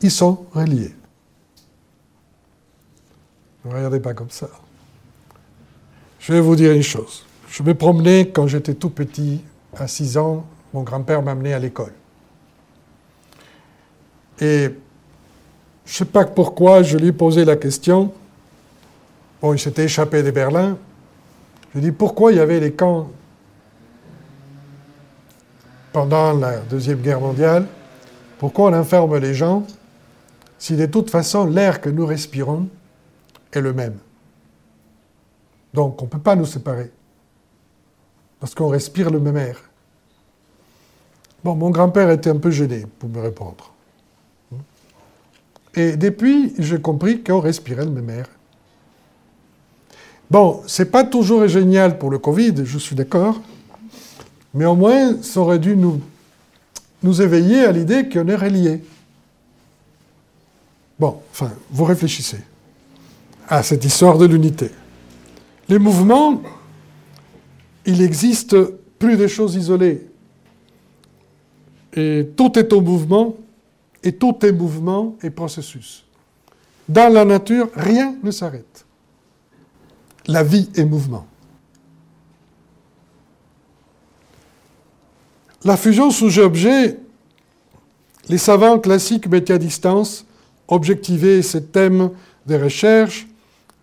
Speaker 3: ils sont reliés. Ne regardez pas comme ça. Je vais vous dire une chose. Je me promenais quand j'étais tout petit, à 6 ans, mon grand-père m'a amené à l'école. Et je ne sais pas pourquoi, je lui ai posé la question. Bon, il s'était échappé de Berlin. Je lui ai dit pourquoi il y avait les camps pendant la Deuxième Guerre mondiale. Pourquoi on enferme les gens si de toute façon l'air que nous respirons est le même? Donc on ne peut pas nous séparer, parce qu'on respire le même air. Bon, mon grand-père était un peu gêné pour me répondre. Et depuis, j'ai compris qu'on respirait le même air. Bon, c'est pas toujours génial pour le Covid, je suis d'accord, mais au moins, ça aurait dû nous, éveiller à l'idée qu'on est reliés. Bon, enfin, vous réfléchissez à cette histoire de l'unité. Les mouvements, il existe plus de choses isolées. Et tout est au mouvement, et tout est mouvement et processus. Dans la nature, rien ne s'arrête. La vie est mouvement. La fusion sujet-objet, les savants classiques mettaient à distance objectiver ces thèmes de recherche,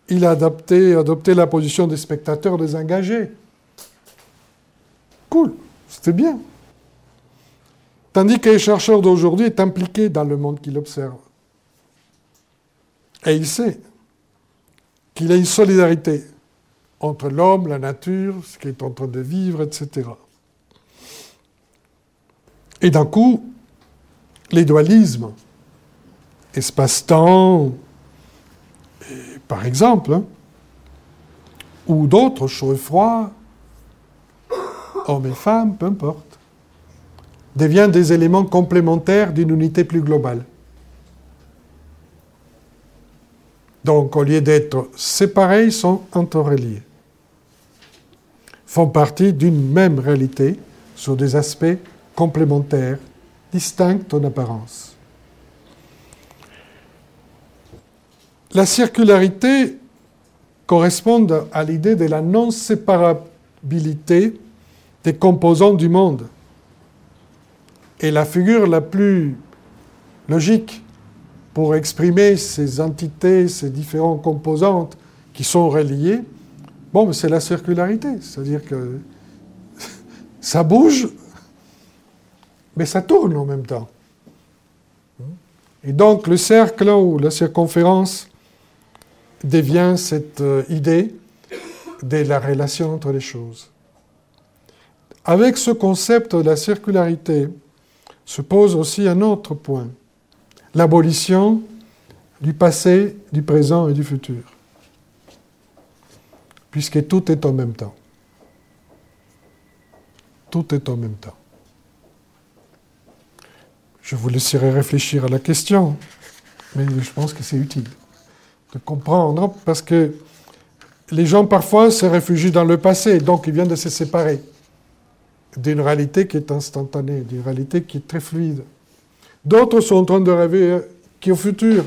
Speaker 3: il a adopté, la position des spectateurs désengagés. Cool, c'était bien. Tandis que le chercheur d'aujourd'hui est impliqué dans le monde qu'il observe. Et il sait qu'il y a une solidarité entre l'homme, la nature, ce qui est en train de vivre, etc. Et d'un coup, les dualismes espace-temps, par exemple, hein, ou d'autres, chaud et froid, hommes et femmes, peu importe, deviennent des éléments complémentaires d'une unité plus globale. Donc, au lieu d'être séparés, ils sont interreliés. Font partie d'une même réalité sur des aspects complémentaires, distincts en apparence. La circularité correspond à l'idée de la non-séparabilité des composants du monde. Et la figure la plus logique pour exprimer ces entités, ces différentes composantes qui sont reliées, c'est la circularité. C'est-à-dire que ça bouge, mais ça tourne en même temps. Et donc le cercle ou la circonférence devient cette euh, idée de la relation entre les choses. Avec ce concept de la circularité se pose aussi un autre point, l'abolition du passé, du présent et du futur, puisque tout est en même temps. Tout est en même temps. Je vous laisserai réfléchir à la question, mais je pense que c'est utile. de comprendre, parce que les gens parfois se réfugient dans le passé, donc ils viennent de se séparer d'une réalité qui est instantanée, d'une réalité qui est très fluide. D'autres sont en train de rêver euh, qui au futur.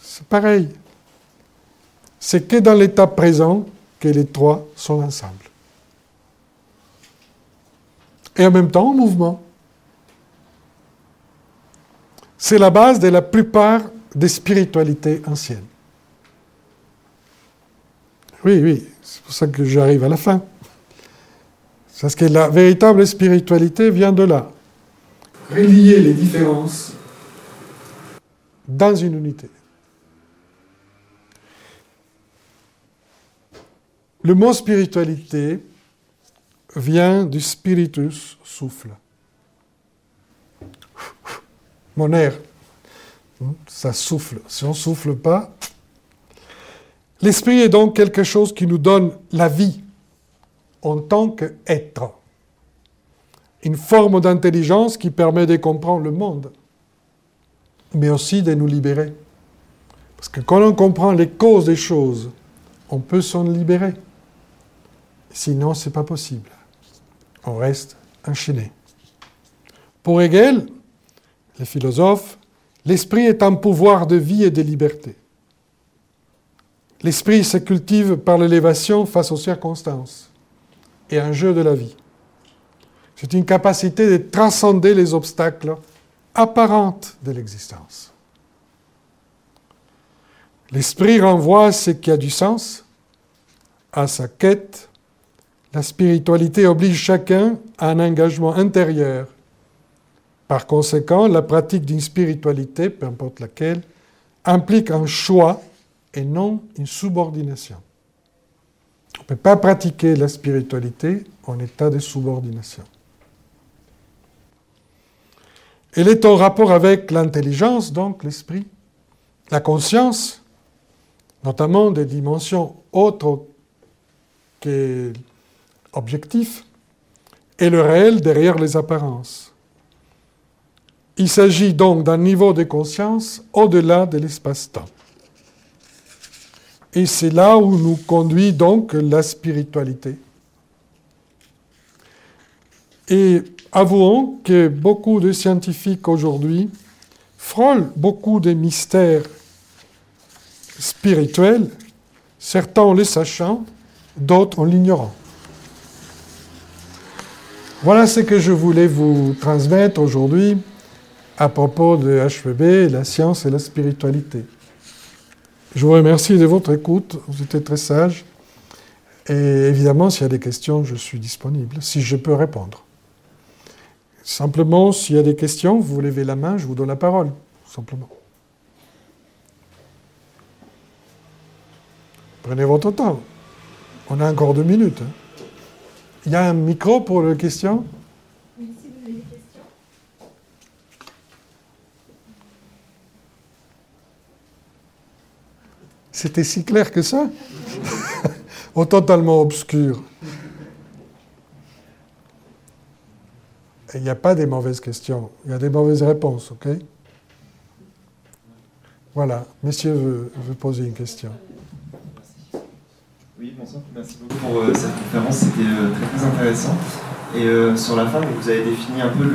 Speaker 3: C'est pareil. C'est que dans l'état présent que les trois sont ensemble. Et en même temps en mouvement. C'est la base de la plupart des spiritualités anciennes. Oui, oui, c'est pour ça que j'arrive à la fin. Parce que la véritable spiritualité vient de là. Relier les différences dans une unité. Le mot spiritualité vient du spiritus, souffle. Mon air, ça souffle. Si on ne souffle pas, l'esprit est donc quelque chose qui nous donne la vie en tant qu'être. Une forme d'intelligence qui permet de comprendre le monde, mais aussi de nous libérer. Parce que quand on comprend les causes des choses, on peut s'en libérer. Sinon, ce n'est pas possible. On reste enchaîné. Pour Hegel, les philosophes, l'esprit est un pouvoir de vie et de liberté. L'esprit se cultive par l'élévation face aux circonstances et un jeu de la vie. C'est une capacité de transcender les obstacles apparents de l'existence. L'esprit renvoie ce qui a du sens, à sa quête. La spiritualité oblige chacun à un engagement intérieur. Par conséquent, la pratique d'une spiritualité, peu importe laquelle, implique un choix et non une subordination. On ne peut pas pratiquer la spiritualité en état de subordination. Elle est en rapport avec l'intelligence, donc l'esprit, la conscience, notamment des dimensions autres que objectifs, et le réel derrière les apparences. Il s'agit donc d'un niveau de conscience au-delà de l'espace-temps. Et c'est là où nous conduit donc la spiritualité. Et avouons que beaucoup de scientifiques aujourd'hui frôlent beaucoup de mystères spirituels, certains en les sachant, d'autres en l'ignorant. Voilà ce que je voulais vous transmettre aujourd'hui à propos de HVB, la science et la spiritualité. Je vous remercie de votre écoute, vous étiez très sage. Et évidemment, s'il y a des questions, je suis disponible, si je peux répondre. Simplement, s'il y a des questions, vous levez la main, je vous donne la parole, simplement. Prenez votre temps. On a encore deux minutes. Hein. Il y a un micro pour les questions? C'était si clair que ça? Ou totalement obscur. Il n'y a pas des mauvaises questions, il y a des mauvaises réponses, ok? Voilà, monsieur veut, poser une question.
Speaker 4: Oui, bonsoir, merci beaucoup pour euh, cette conférence, c'était euh, très, intéressant. Et euh, sur la fin, vous avez défini un peu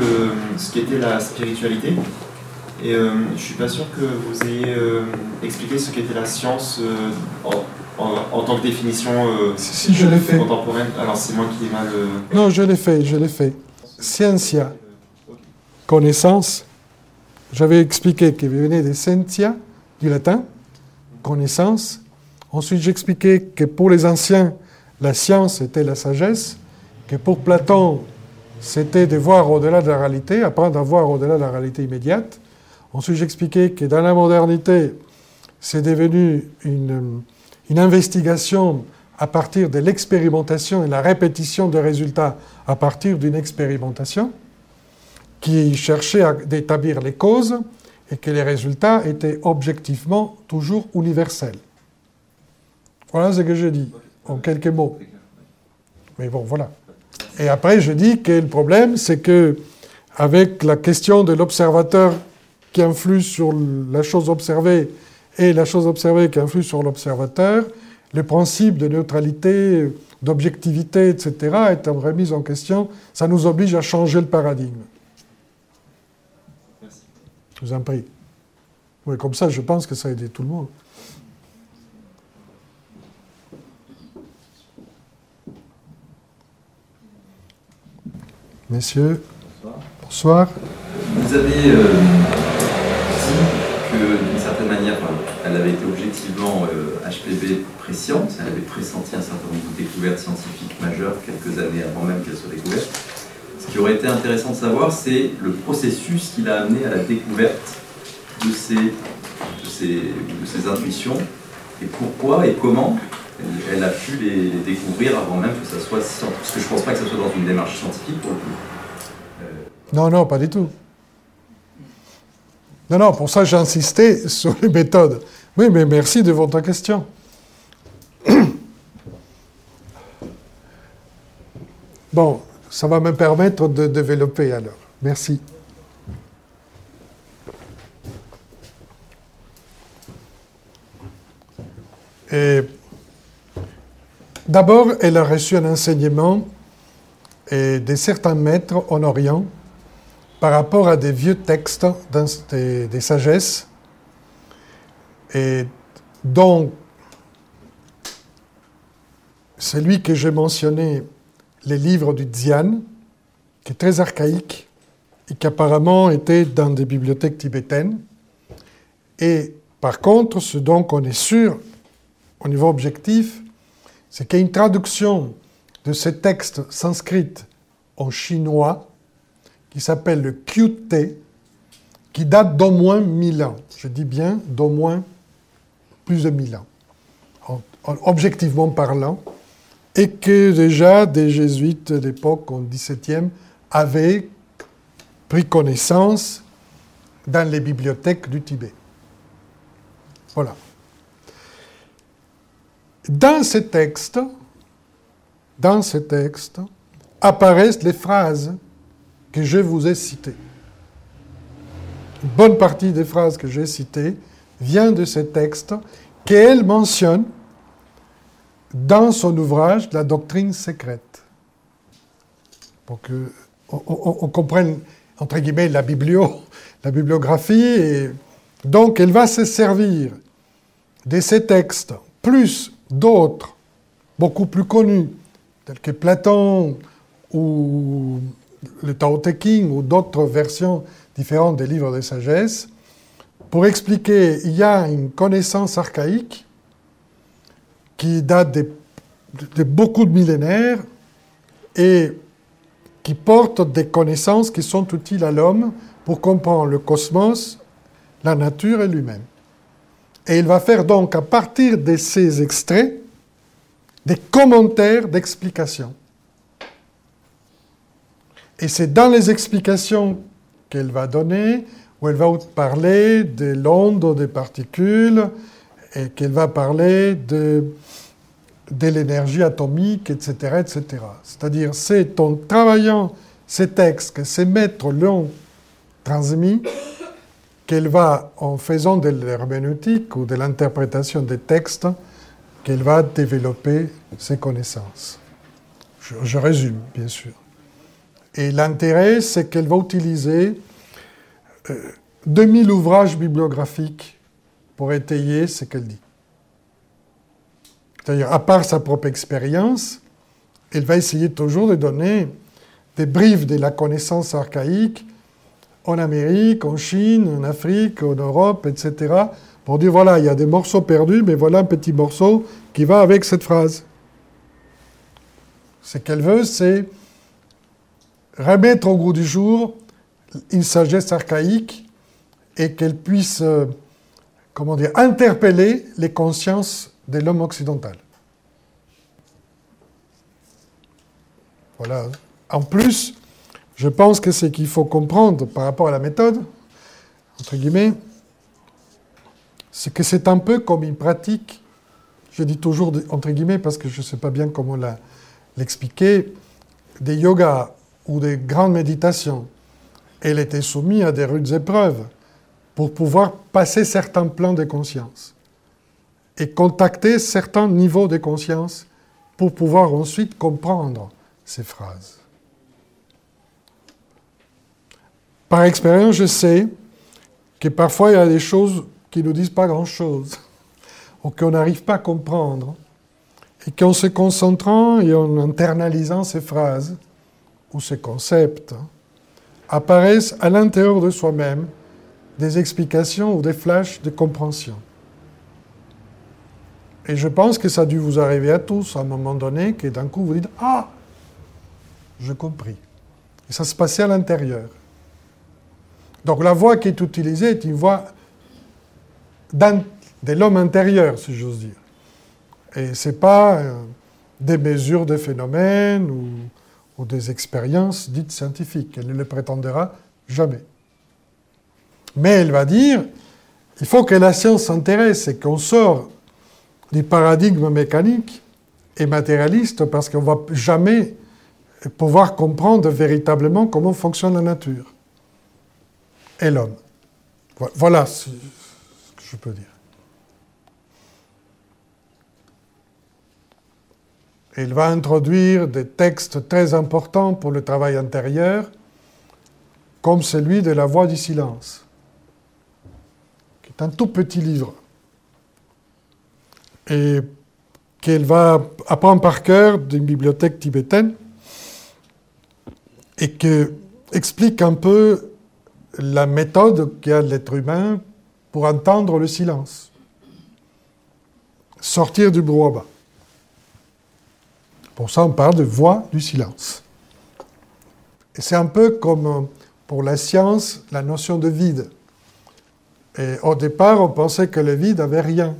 Speaker 4: ce qu'était la spiritualité. Et euh, je ne suis pas sûr que vous ayez euh, expliqué ce qu'était la science euh, en, tant que définition
Speaker 3: si, je l'ai fait.
Speaker 4: contemporaine. Alors c'est moi qui ai mal.
Speaker 3: Non, je l'ai fait, je l'ai fait. Scientia, connaissance. J'avais expliqué qu'il venait de scientia, du latin, connaissance. Ensuite, j'expliquais que pour les anciens, la science était la sagesse, que pour Platon, c'était de voir au-delà de la réalité, apprendre à voir au-delà de la réalité immédiate. Ensuite, j'expliquais que dans la modernité, c'est devenu une, investigation à partir de l'expérimentation et la répétition de résultats à partir d'une expérimentation qui cherchait à établir les causes et que les résultats étaient objectivement toujours universels. Voilà ce que je dis, en quelques mots. Mais bon, voilà. Et après, je dis que le problème, c'est que avec la question de l'observateur qui influe sur la chose observée et la chose observée qui influe sur l'observateur, le principe de neutralité, d'objectivité, etc., est remis en question. Ça nous oblige à changer le paradigme.
Speaker 4: Merci.
Speaker 3: Je vous en prie. Oui, comme ça, je pense que ça a aidé tout le monde. Messieurs, bonsoir.
Speaker 5: Vous avez euh, d'une certaine manière, enfin, elle avait été objectivement euh, HPV présciente, elle avait pressenti un certain nombre de découvertes scientifiques majeures quelques années avant même qu'elle soit découverte. Ce qui aurait été intéressant de savoir, c'est le processus qui l'a amené à la découverte de ces, de de intuitions et pourquoi et comment elle, a pu les, les découvrir avant même que ça soit scientifique. Parce que je ne pense pas que ça soit dans une démarche scientifique pour le coup. Euh,
Speaker 3: Non, non, pas du tout. Non, non, pour ça j'ai insisté sur les méthodes. Oui, mais merci de votre question. Bon, ça va me permettre de développer alors. Merci. Et d'abord, elle a reçu un enseignement de certains maîtres en Orient par rapport à des vieux textes des, sagesses, et dont celui que j'ai mentionné, les livres du Xian, qui est très archaïque et qui apparemment était dans des bibliothèques tibétaines. Et par contre, ce dont on est sûr au niveau objectif, c'est qu'il y a une traduction de ces textes sanscrits en chinois qui s'appelle le QT, qui date d'au moins 1000 ans. Je dis bien d'au moins plus de 1000 ans, en- en- objectivement parlant, et que déjà des jésuites de l'époque, au XVIIe, avaient pris connaissance dans les bibliothèques du Tibet. Voilà. Dans ces textes, dans ces textes, apparaissent les phrases que je vous ai citées. Une bonne partie des phrases que j'ai citées vient de ces textes qu'elle mentionne dans son ouvrage La doctrine secrète. Pour que on, comprenne, entre guillemets, la la bibliographie. Et donc, elle va se servir de ces textes, plus d'autres, beaucoup plus connus, tels que Platon ou le Tao Te Ching ou d'autres versions différentes des livres de sagesse, pour expliquer, il y a une connaissance archaïque qui date de, de beaucoup de millénaires et qui porte des connaissances qui sont utiles à l'homme pour comprendre le cosmos, la nature et lui-même. Et il va faire donc, à partir de ces extraits, des commentaires d'explications. Et c'est dans les explications qu'elle va donner où elle va parler de l'onde des particules et qu'elle va parler de, de l'énergie atomique, etc. C'est-à-dire, c'est en travaillant ces textes que ces maîtres l'ont transmis qu'elle va, en faisant de l'herméneutique ou de l'interprétation des textes, qu'elle va développer ses connaissances. Je, je résume, bien sûr. Et l'intérêt, c'est qu'elle va utiliser euh, 2000 ouvrages bibliographiques pour étayer ce qu'elle dit. C'est-à-dire, à part sa propre expérience, elle va essayer toujours de donner des briefs de la connaissance archaïque en Amérique, en Chine, en Afrique, en Europe, etc., pour dire voilà, il y a des morceaux perdus, mais voilà un petit morceau qui va avec cette phrase. Ce qu'elle veut, c'est remettre au goût du jour une sagesse archaïque et qu'elle puisse, euh, comment dire, interpeller les consciences de l'homme occidental. Voilà. En plus, je pense que ce qu'il faut comprendre par rapport à la méthode, entre guillemets, c'est que c'est un peu comme une pratique, je dis toujours entre guillemets parce que je ne sais pas bien comment l'expliquer, des yogas ou des grandes méditations. Elle était soumise à des rudes épreuves pour pouvoir passer certains plans de conscience et contacter certains niveaux de conscience pour pouvoir ensuite comprendre ces phrases. Par expérience, je sais que parfois il y a des choses qui ne nous disent pas grand-chose, ou qu'on n'arrive pas à comprendre, et qu'en se concentrant et en internalisant ces phrases ou ces concepts, apparaissent à l'intérieur de soi-même des explications ou des flashs de compréhension. Et je pense que ça a dû vous arriver à tous à un moment donné, que d'un coup vous dites Ah, je compris. Et ça se passait à l'intérieur. Donc la voix qui est utilisée est une voix de l'homme intérieur, si j'ose dire. Et ce n'est pas euh, des mesures de phénomènes ou, ou des expériences dites scientifiques. Elle ne le prétendra jamais. Mais elle va dire, il faut que la science s'intéresse et qu'on sort du paradigme mécanique et matérialiste parce qu'on ne va jamais pouvoir comprendre véritablement comment fonctionne la nature et l'homme. Voilà ce que je peux dire. Il va introduire des textes très importants pour le travail intérieur, comme celui de La Voix du silence, qui est un tout petit livre, et qu'elle va apprendre par cœur d'une bibliothèque tibétaine, et qui explique un peu la méthode qu'a l'être humain pour entendre le silence, sortir du brouhaha. Pour ça, on parle de voix du silence. Et c'est un peu comme pour la science, la notion de vide. Et au départ, on pensait que le vide avait rien.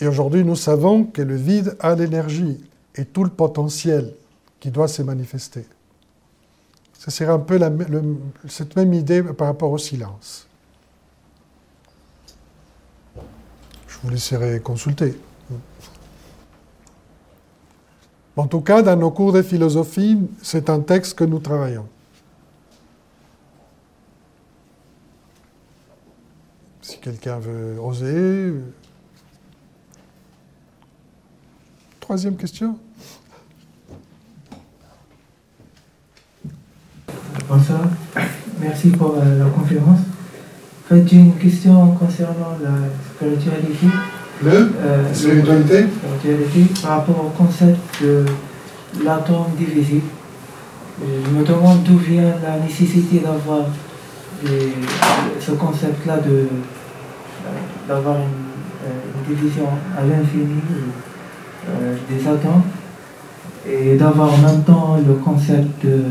Speaker 3: Et aujourd'hui, nous savons que le vide a l'énergie et tout le potentiel qui doit se manifester. Ce serait un peu cette même idée par rapport au silence. Je vous laisserai consulter. En tout cas, dans nos cours de philosophie, c'est un texte que nous travaillons. Si quelqu'un veut oser. Troisième question.
Speaker 6: Bonsoir, merci pour euh, la conférence. En une question concernant la spiritualité.
Speaker 3: Le euh, spiritualité
Speaker 6: par rapport au concept de l'atome divisible. Je me demande d'où vient la nécessité d'avoir ce concept-là de, euh, d'avoir une, division à l'infini des atomes et d'avoir en même temps le concept de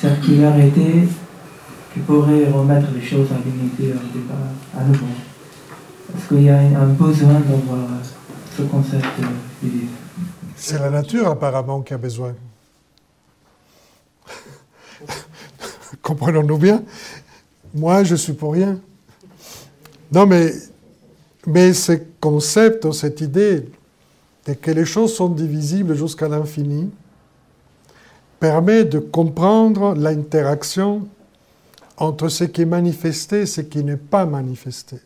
Speaker 6: circularité qui pourrait remettre les choses à l'unité à nouveau. Est-ce qu'il y a un besoin d'avoir ce concept de
Speaker 3: C'est la nature apparemment qui a besoin. Comprenons-nous bien. Moi, je suis pour rien. Non, mais, mais ce concept, cette idée que les choses sont divisibles jusqu'à l'infini, permet de comprendre l'interaction entre ce qui est manifesté et ce qui n'est pas manifesté.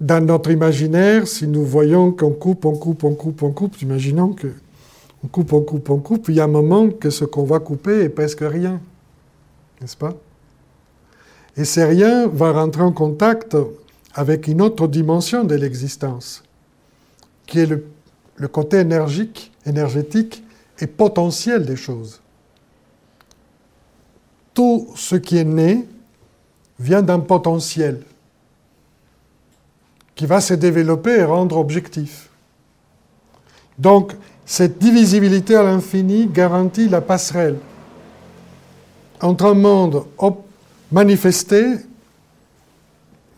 Speaker 3: Dans notre imaginaire, si nous voyons qu'on coupe, on coupe, on coupe, on coupe, imaginons que on coupe, on coupe, on coupe, il y a un moment que ce qu'on va couper est presque rien, n'est-ce pas? Et ce rien va rentrer en contact avec une autre dimension de l'existence, qui est le le côté énergique, énergétique et potentiel des choses. Tout ce qui est né vient d'un potentiel qui va se développer et rendre objectif. Donc, cette divisibilité à l'infini garantit la passerelle entre un monde manifesté,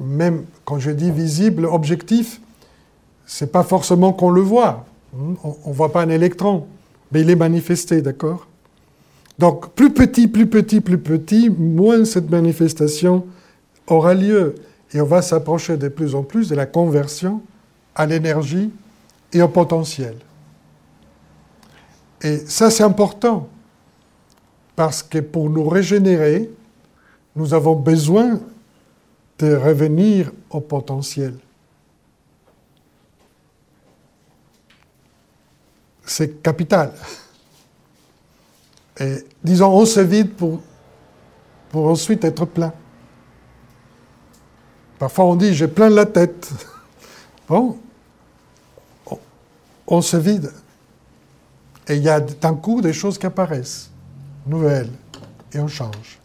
Speaker 3: même quand je dis visible, objectif, c'est pas forcément qu'on le voit. Hmm? On ne voit pas un électron, mais il est manifesté, d'accord? Donc, plus petit, plus petit, plus petit, moins cette manifestation aura lieu. Et on va s'approcher de plus en plus de la conversion à l'énergie et au potentiel. Et ça, c'est important. Parce que pour nous régénérer, nous avons besoin de revenir au potentiel. C'est capital. Et disons, on se vide pour, pour ensuite être plein. Parfois on dit j'ai plein la tête. Bon, on se vide. Et il y a d'un coup des choses qui apparaissent, nouvelles, et on change.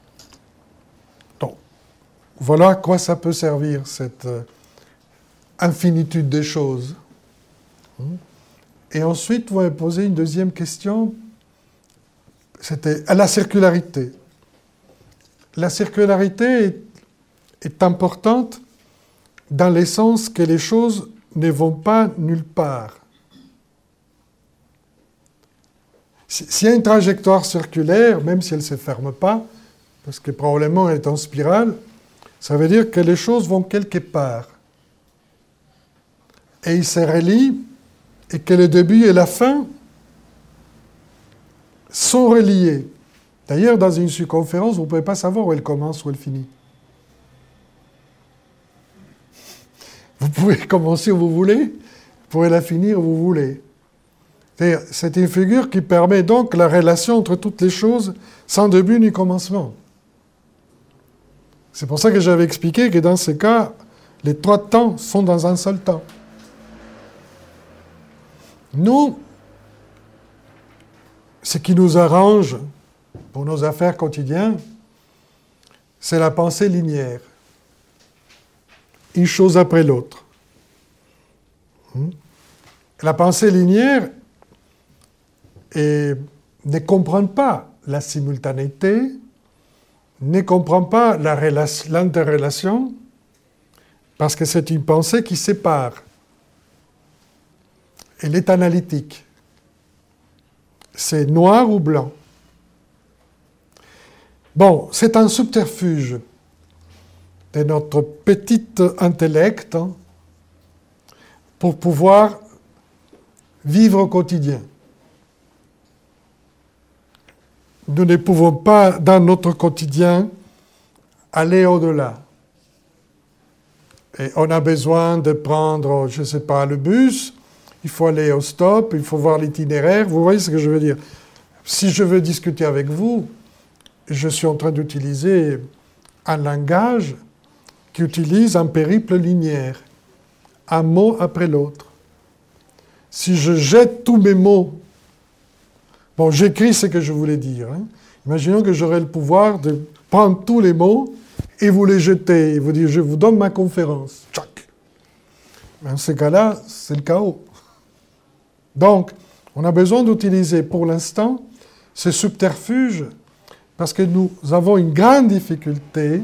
Speaker 3: Donc, voilà à quoi ça peut servir, cette euh, infinitude des choses. Et ensuite, vous m'avez posé une deuxième question, c'était à la circularité. La circularité est, est importante dans le sens que les choses ne vont pas nulle part. S'il y a une trajectoire circulaire, même si elle ne se ferme pas, parce que probablement elle est en spirale, ça veut dire que les choses vont quelque part. Et ils se relient, et que le début et la fin sont reliés. D'ailleurs, dans une circonférence, vous ne pouvez pas savoir où elle commence, où elle finit. Vous pouvez commencer où vous voulez, vous pouvez la finir où vous voulez. C'est une figure qui permet donc la relation entre toutes les choses sans début ni commencement. C'est pour ça que j'avais expliqué que dans ce cas, les trois temps sont dans un seul temps. Nous, ce qui nous arrange pour nos affaires quotidiennes, c'est la pensée linéaire. Une chose après l'autre. Hmm? La pensée linéaire ne comprend pas la simultanéité, ne comprend pas l'interrelation, parce que c'est une pensée qui sépare. Elle est analytique. C'est noir ou blanc. Bon, c'est un subterfuge de notre petit intellect hein, pour pouvoir vivre au quotidien. nous ne pouvons pas, dans notre quotidien, aller au-delà. Et on a besoin de prendre, je ne sais pas, le bus, il faut aller au stop, il faut voir l'itinéraire. Vous voyez ce que je veux dire? Si je veux discuter avec vous, je suis en train d'utiliser un langage qui utilise un périple linéaire, un mot après l'autre. Si je jette tous mes mots Bon, j'écris ce que je voulais dire. Hein. Imaginons que j'aurais le pouvoir de prendre tous les mots et vous les jeter, et vous dire, je vous donne ma conférence. Tchac. Dans ce cas-là, c'est le chaos. Donc, on a besoin d'utiliser pour l'instant ce subterfuge parce que nous avons une grande difficulté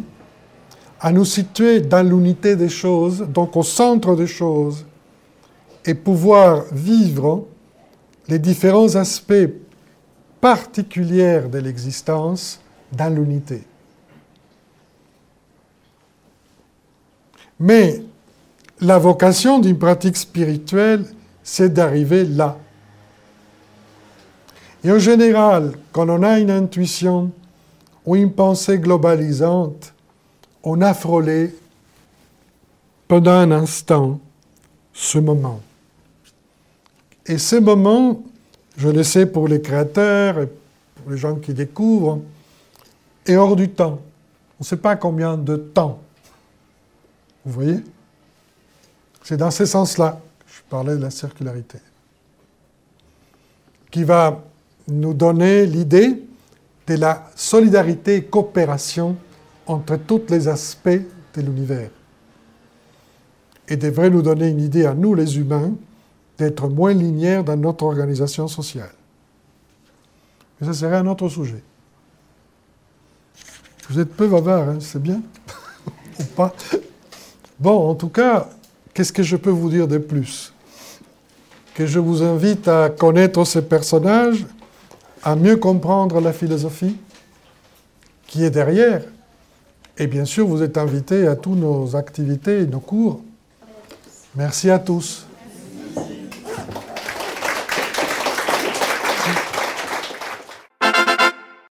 Speaker 3: à nous situer dans l'unité des choses, donc au centre des choses, et pouvoir vivre les différents aspects particulière de l'existence dans l'unité. Mais la vocation d'une pratique spirituelle, c'est d'arriver là. Et en général, quand on a une intuition ou une pensée globalisante, on a frôlé pendant un instant ce moment. Et ce moment je le sais pour les créateurs et pour les gens qui découvrent, est hors du temps. On ne sait pas combien de temps. Vous voyez? C'est dans ce sens-là que je parlais de la circularité. Qui va nous donner l'idée de la solidarité et coopération entre tous les aspects de l'univers. Et devrait nous donner une idée à nous, les humains, d'être moins linéaire dans notre organisation sociale. Mais ça serait un autre sujet. Vous êtes peu bavard, hein, c'est bien Ou pas Bon, en tout cas, qu'est-ce que je peux vous dire de plus? Que je vous invite à connaître ces personnages, à mieux comprendre la philosophie qui est derrière. Et bien sûr, vous êtes invité à toutes nos activités et nos cours. Merci à tous.